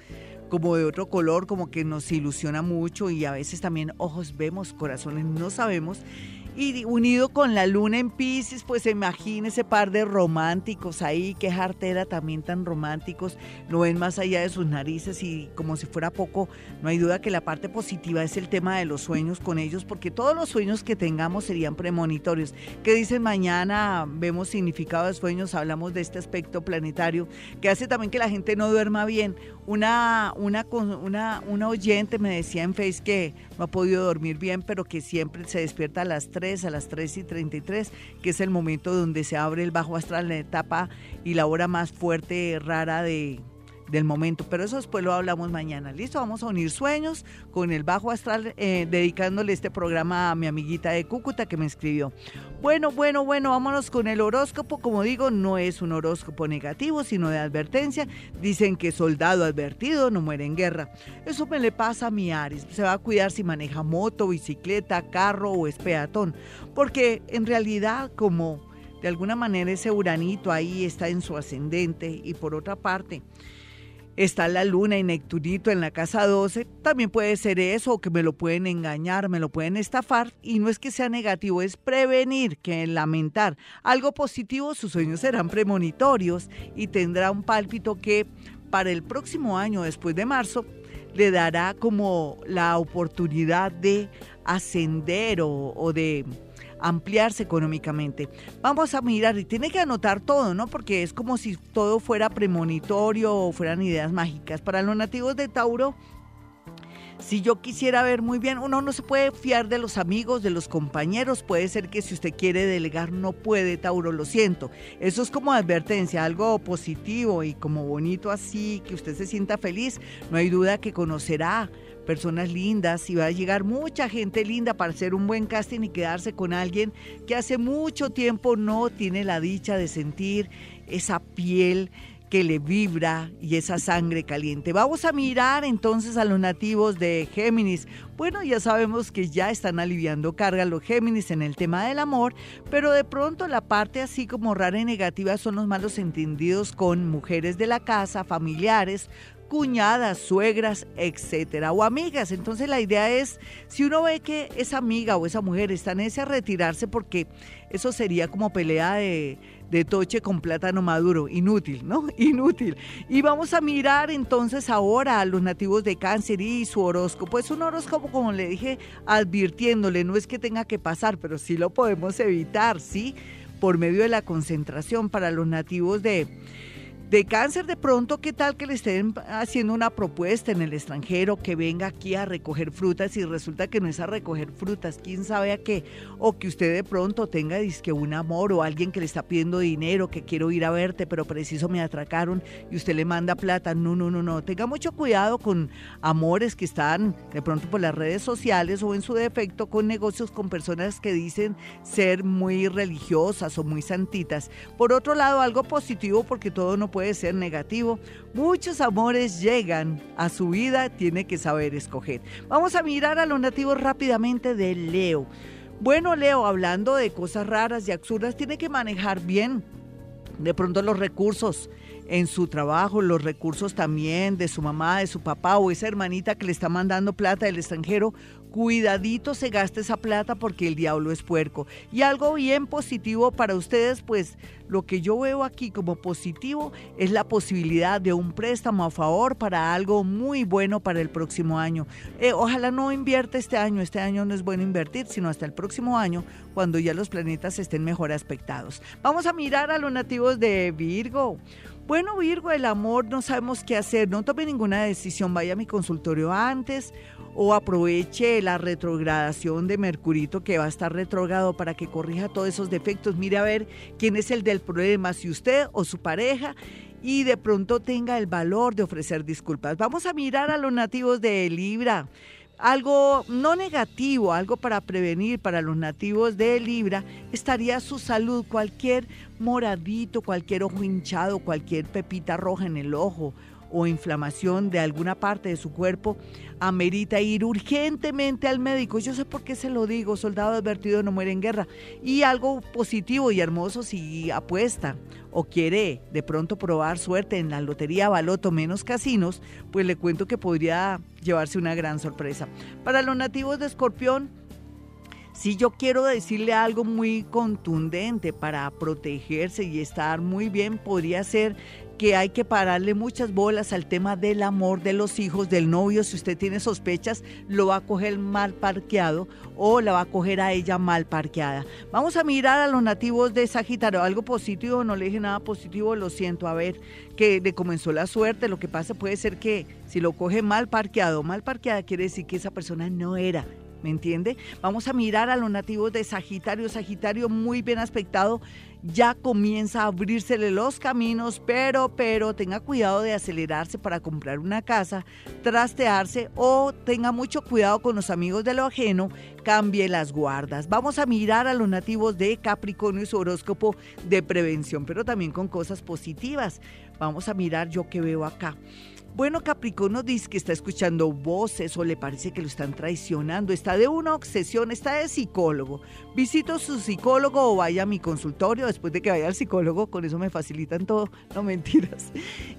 Speaker 2: como de otro color, como que nos ilusiona mucho y a veces también ojos vemos, corazones no sabemos. Y unido con la luna en Pisces, pues imagínese par de románticos ahí, qué jartera también tan románticos, no ven más allá de sus narices y como si fuera poco, no hay duda que la parte positiva es el tema de los sueños con ellos, porque todos los sueños que tengamos serían premonitorios. ¿Qué dicen mañana? Vemos significado de sueños, hablamos de este aspecto planetario, que hace también que la gente no duerma bien. Una, una, una, una oyente me decía en Face que no ha podido dormir bien, pero que siempre se despierta a las 3, a las 3 y 33, que es el momento donde se abre el bajo astral, la etapa y la hora más fuerte, rara de, del momento, pero eso después lo hablamos mañana. Listo, vamos a unir sueños con el bajo astral, eh, dedicándole este programa a mi amiguita de Cúcuta que me escribió. Bueno, bueno, bueno, vámonos con el horóscopo. Como digo, no es un horóscopo negativo, sino de advertencia. Dicen que soldado advertido no muere en guerra. Eso me le pasa a mi Aries. Se va a cuidar si maneja moto, bicicleta, carro o es peatón. Porque en realidad, como de alguna manera ese uranito ahí está en su ascendente y por otra parte, está la luna y Neptunito en la casa 12, también puede ser eso, que me lo pueden engañar, me lo pueden estafar, y no es que sea negativo, es prevenir que lamentar. Algo positivo, sus sueños serán premonitorios y tendrá un pálpito que para el próximo año, después de marzo, le dará como la oportunidad de ascender o de ampliarse económicamente. Vamos a mirar y tiene que anotar todo, ¿no? Porque es como si todo fuera premonitorio o fueran ideas mágicas. Para los nativos de Tauro, si yo quisiera ver muy bien, uno no se puede fiar de los amigos, de los compañeros. Puede ser que si usted quiere delegar no puede, Tauro, lo siento. Eso es como advertencia, algo positivo y como bonito así, que usted se sienta feliz. No hay duda que conocerá personas lindas y va a llegar mucha gente linda para hacer un buen casting y quedarse con alguien que hace mucho tiempo no tiene la dicha de sentir esa piel que le vibra y esa sangre caliente. Vamos a mirar entonces a los nativos de Géminis. Bueno, ya sabemos que ya están aliviando carga los Géminis en el tema del amor, pero de pronto la parte así como rara y negativa son los malos entendidos con mujeres de la casa, familiares, cuñadas, suegras, etcétera, o amigas. Entonces la idea es, si uno ve que esa amiga o esa mujer está en ese a retirarse, porque eso sería como pelea de, de toche con plátano maduro, inútil, ¿no? *laughs* Inútil. Y vamos a mirar entonces ahora a los nativos de cáncer y su horóscopo. Es un horóscopo, como le dije, advirtiéndole, no es que tenga que pasar, pero sí lo podemos evitar, ¿sí? Por medio de la concentración para los nativos de de cáncer de pronto, ¿qué tal que le estén haciendo una propuesta en el extranjero que venga aquí a recoger frutas y resulta que no es a recoger frutas, quién sabe a qué? O que usted de pronto tenga disque un amor o alguien que le está pidiendo dinero, que quiero ir a verte, pero preciso me atracaron y usted le manda plata. No, no, no, no. Tenga mucho cuidado con amores que están de pronto por las redes sociales o en su defecto con negocios con personas que dicen ser muy religiosas o muy santitas. Por otro lado, algo positivo porque todo no puede ser negativo. Muchos amores llegan a su vida, tiene que saber escoger. Vamos a mirar a los nativos rápidamente de Leo. Bueno, Leo, hablando de cosas raras y absurdas, tiene que manejar bien de pronto los recursos en su trabajo, los recursos también de su mamá, de su papá o esa hermanita que le está mandando plata del extranjero, cuidadito se gaste esa plata porque el diablo es puerco. Y algo bien positivo para ustedes, pues lo que yo veo aquí como positivo es la posibilidad de un préstamo a favor para algo muy bueno para el próximo año. Eh, ojalá no invierta este año, este año no es bueno invertir, sino hasta el próximo año cuando ya los planetas estén mejor aspectados. Vamos a mirar a los nativos de Virgo. Bueno, Virgo, el amor no sabemos qué hacer, no tome ninguna decisión, vaya a mi consultorio antes o aproveche la retrogradación de Mercurito que va a estar retrogrado para que corrija todos esos defectos. Mire a ver quién es el del problema, si usted o su pareja y de pronto tenga el valor de ofrecer disculpas. Vamos a mirar a los nativos de Libra algo no negativo, algo para prevenir para los nativos de Libra, estaría su salud, cualquier moradito, cualquier ojo hinchado, cualquier pepita roja en el ojo o inflamación de alguna parte de su cuerpo, amerita ir urgentemente al médico. Yo sé por qué se lo digo, soldado advertido no muere en guerra. Y algo positivo y hermoso si apuesta o quiere de pronto probar suerte en la lotería baloto menos casinos, pues le cuento que podría llevarse una gran sorpresa. Para los nativos de Escorpión, Si yo quiero decirle algo muy contundente para protegerse y estar muy bien, podría ser que hay que pararle muchas bolas al tema del amor de los hijos, del novio. Si usted tiene sospechas, lo va a coger mal parqueado o la va a coger a ella mal parqueada. Vamos a mirar a los nativos de Sagitario. Algo positivo, no le dije nada positivo, lo siento. A ver, que le comenzó la suerte. Lo que pasa puede ser que si lo coge mal parqueado, mal parqueada quiere decir que esa persona no era ¿me entiende? Vamos a mirar a los nativos de Sagitario. Sagitario muy bien aspectado, ya comienza a abrírsele los caminos, pero, pero tenga cuidado de acelerarse para comprar una casa, trastearse o tenga mucho cuidado con los amigos de lo ajeno, cambie las guardas. Vamos a mirar a los nativos de Capricornio y su horóscopo de prevención, pero también con cosas positivas. Vamos a mirar yo que veo acá. Bueno, Capricornio dice que está escuchando voces o le parece que lo están traicionando, está de una obsesión, está de psicólogo. Visito su psicólogo o vaya a mi consultorio después de que vaya al psicólogo, con eso me facilitan todo, no mentiras.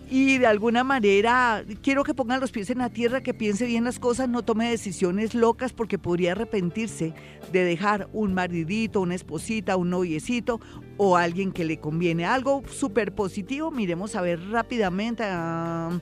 Speaker 2: Y de alguna manera quiero que pongan los pies en la tierra, que piense bien las cosas, no tome decisiones locas porque podría arrepentirse de dejar un maridito, una esposita, un noviecito o alguien que le conviene. Algo súper positivo, miremos a ver rápidamente. Ah,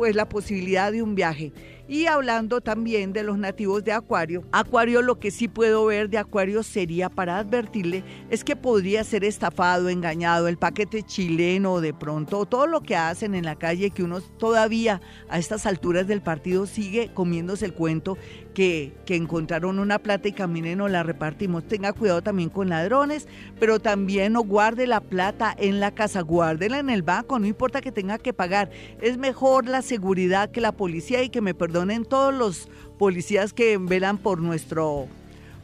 Speaker 2: pues la posibilidad de un viaje. Y hablando también de los nativos de Acuario, Acuario lo que sí puedo ver de Acuario sería para advertirle es que podría ser estafado, engañado, el paquete chileno de pronto, todo lo que hacen en la calle que uno todavía a estas alturas del partido sigue comiéndose el cuento que, encontraron una plata y caminen o la repartimos. Tenga cuidado también con ladrones, pero también no guarde la plata en la casa, guárdela en el banco, no importa que tenga que pagar. Es mejor la seguridad que la policía y que me perdone en todos los policías que velan por nuestro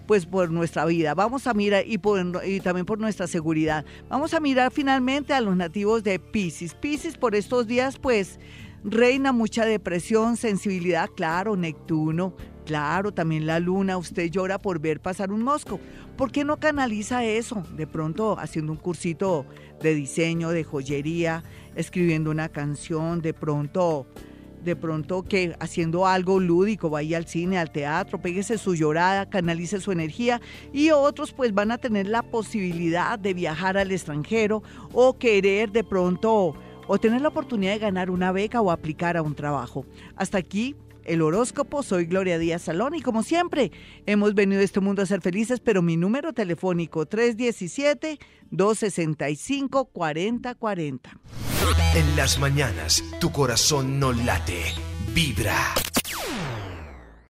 Speaker 2: pues por nuestra vida. Vamos a mirar y, y también por nuestra seguridad. Vamos a mirar finalmente a los nativos de Pisces. Pisces por estos días pues reina mucha depresión, sensibilidad, claro, Neptuno, claro, también la luna, usted llora por ver pasar un mosco. ¿Por qué no canaliza eso? De pronto haciendo un cursito de diseño, de joyería, escribiendo una canción, de pronto de pronto que haciendo algo lúdico, vaya al cine, al teatro, péguese su llorada, canalice su energía y otros pues van a tener la posibilidad de viajar al extranjero o querer de pronto o tener la oportunidad de ganar una beca o aplicar a un trabajo. Hasta aquí el horóscopo. Soy Gloria Díaz Salón y como siempre hemos venido a este mundo a ser felices, pero mi número telefónico 317-265-4040.
Speaker 1: En las mañanas tu corazón no late, vibra.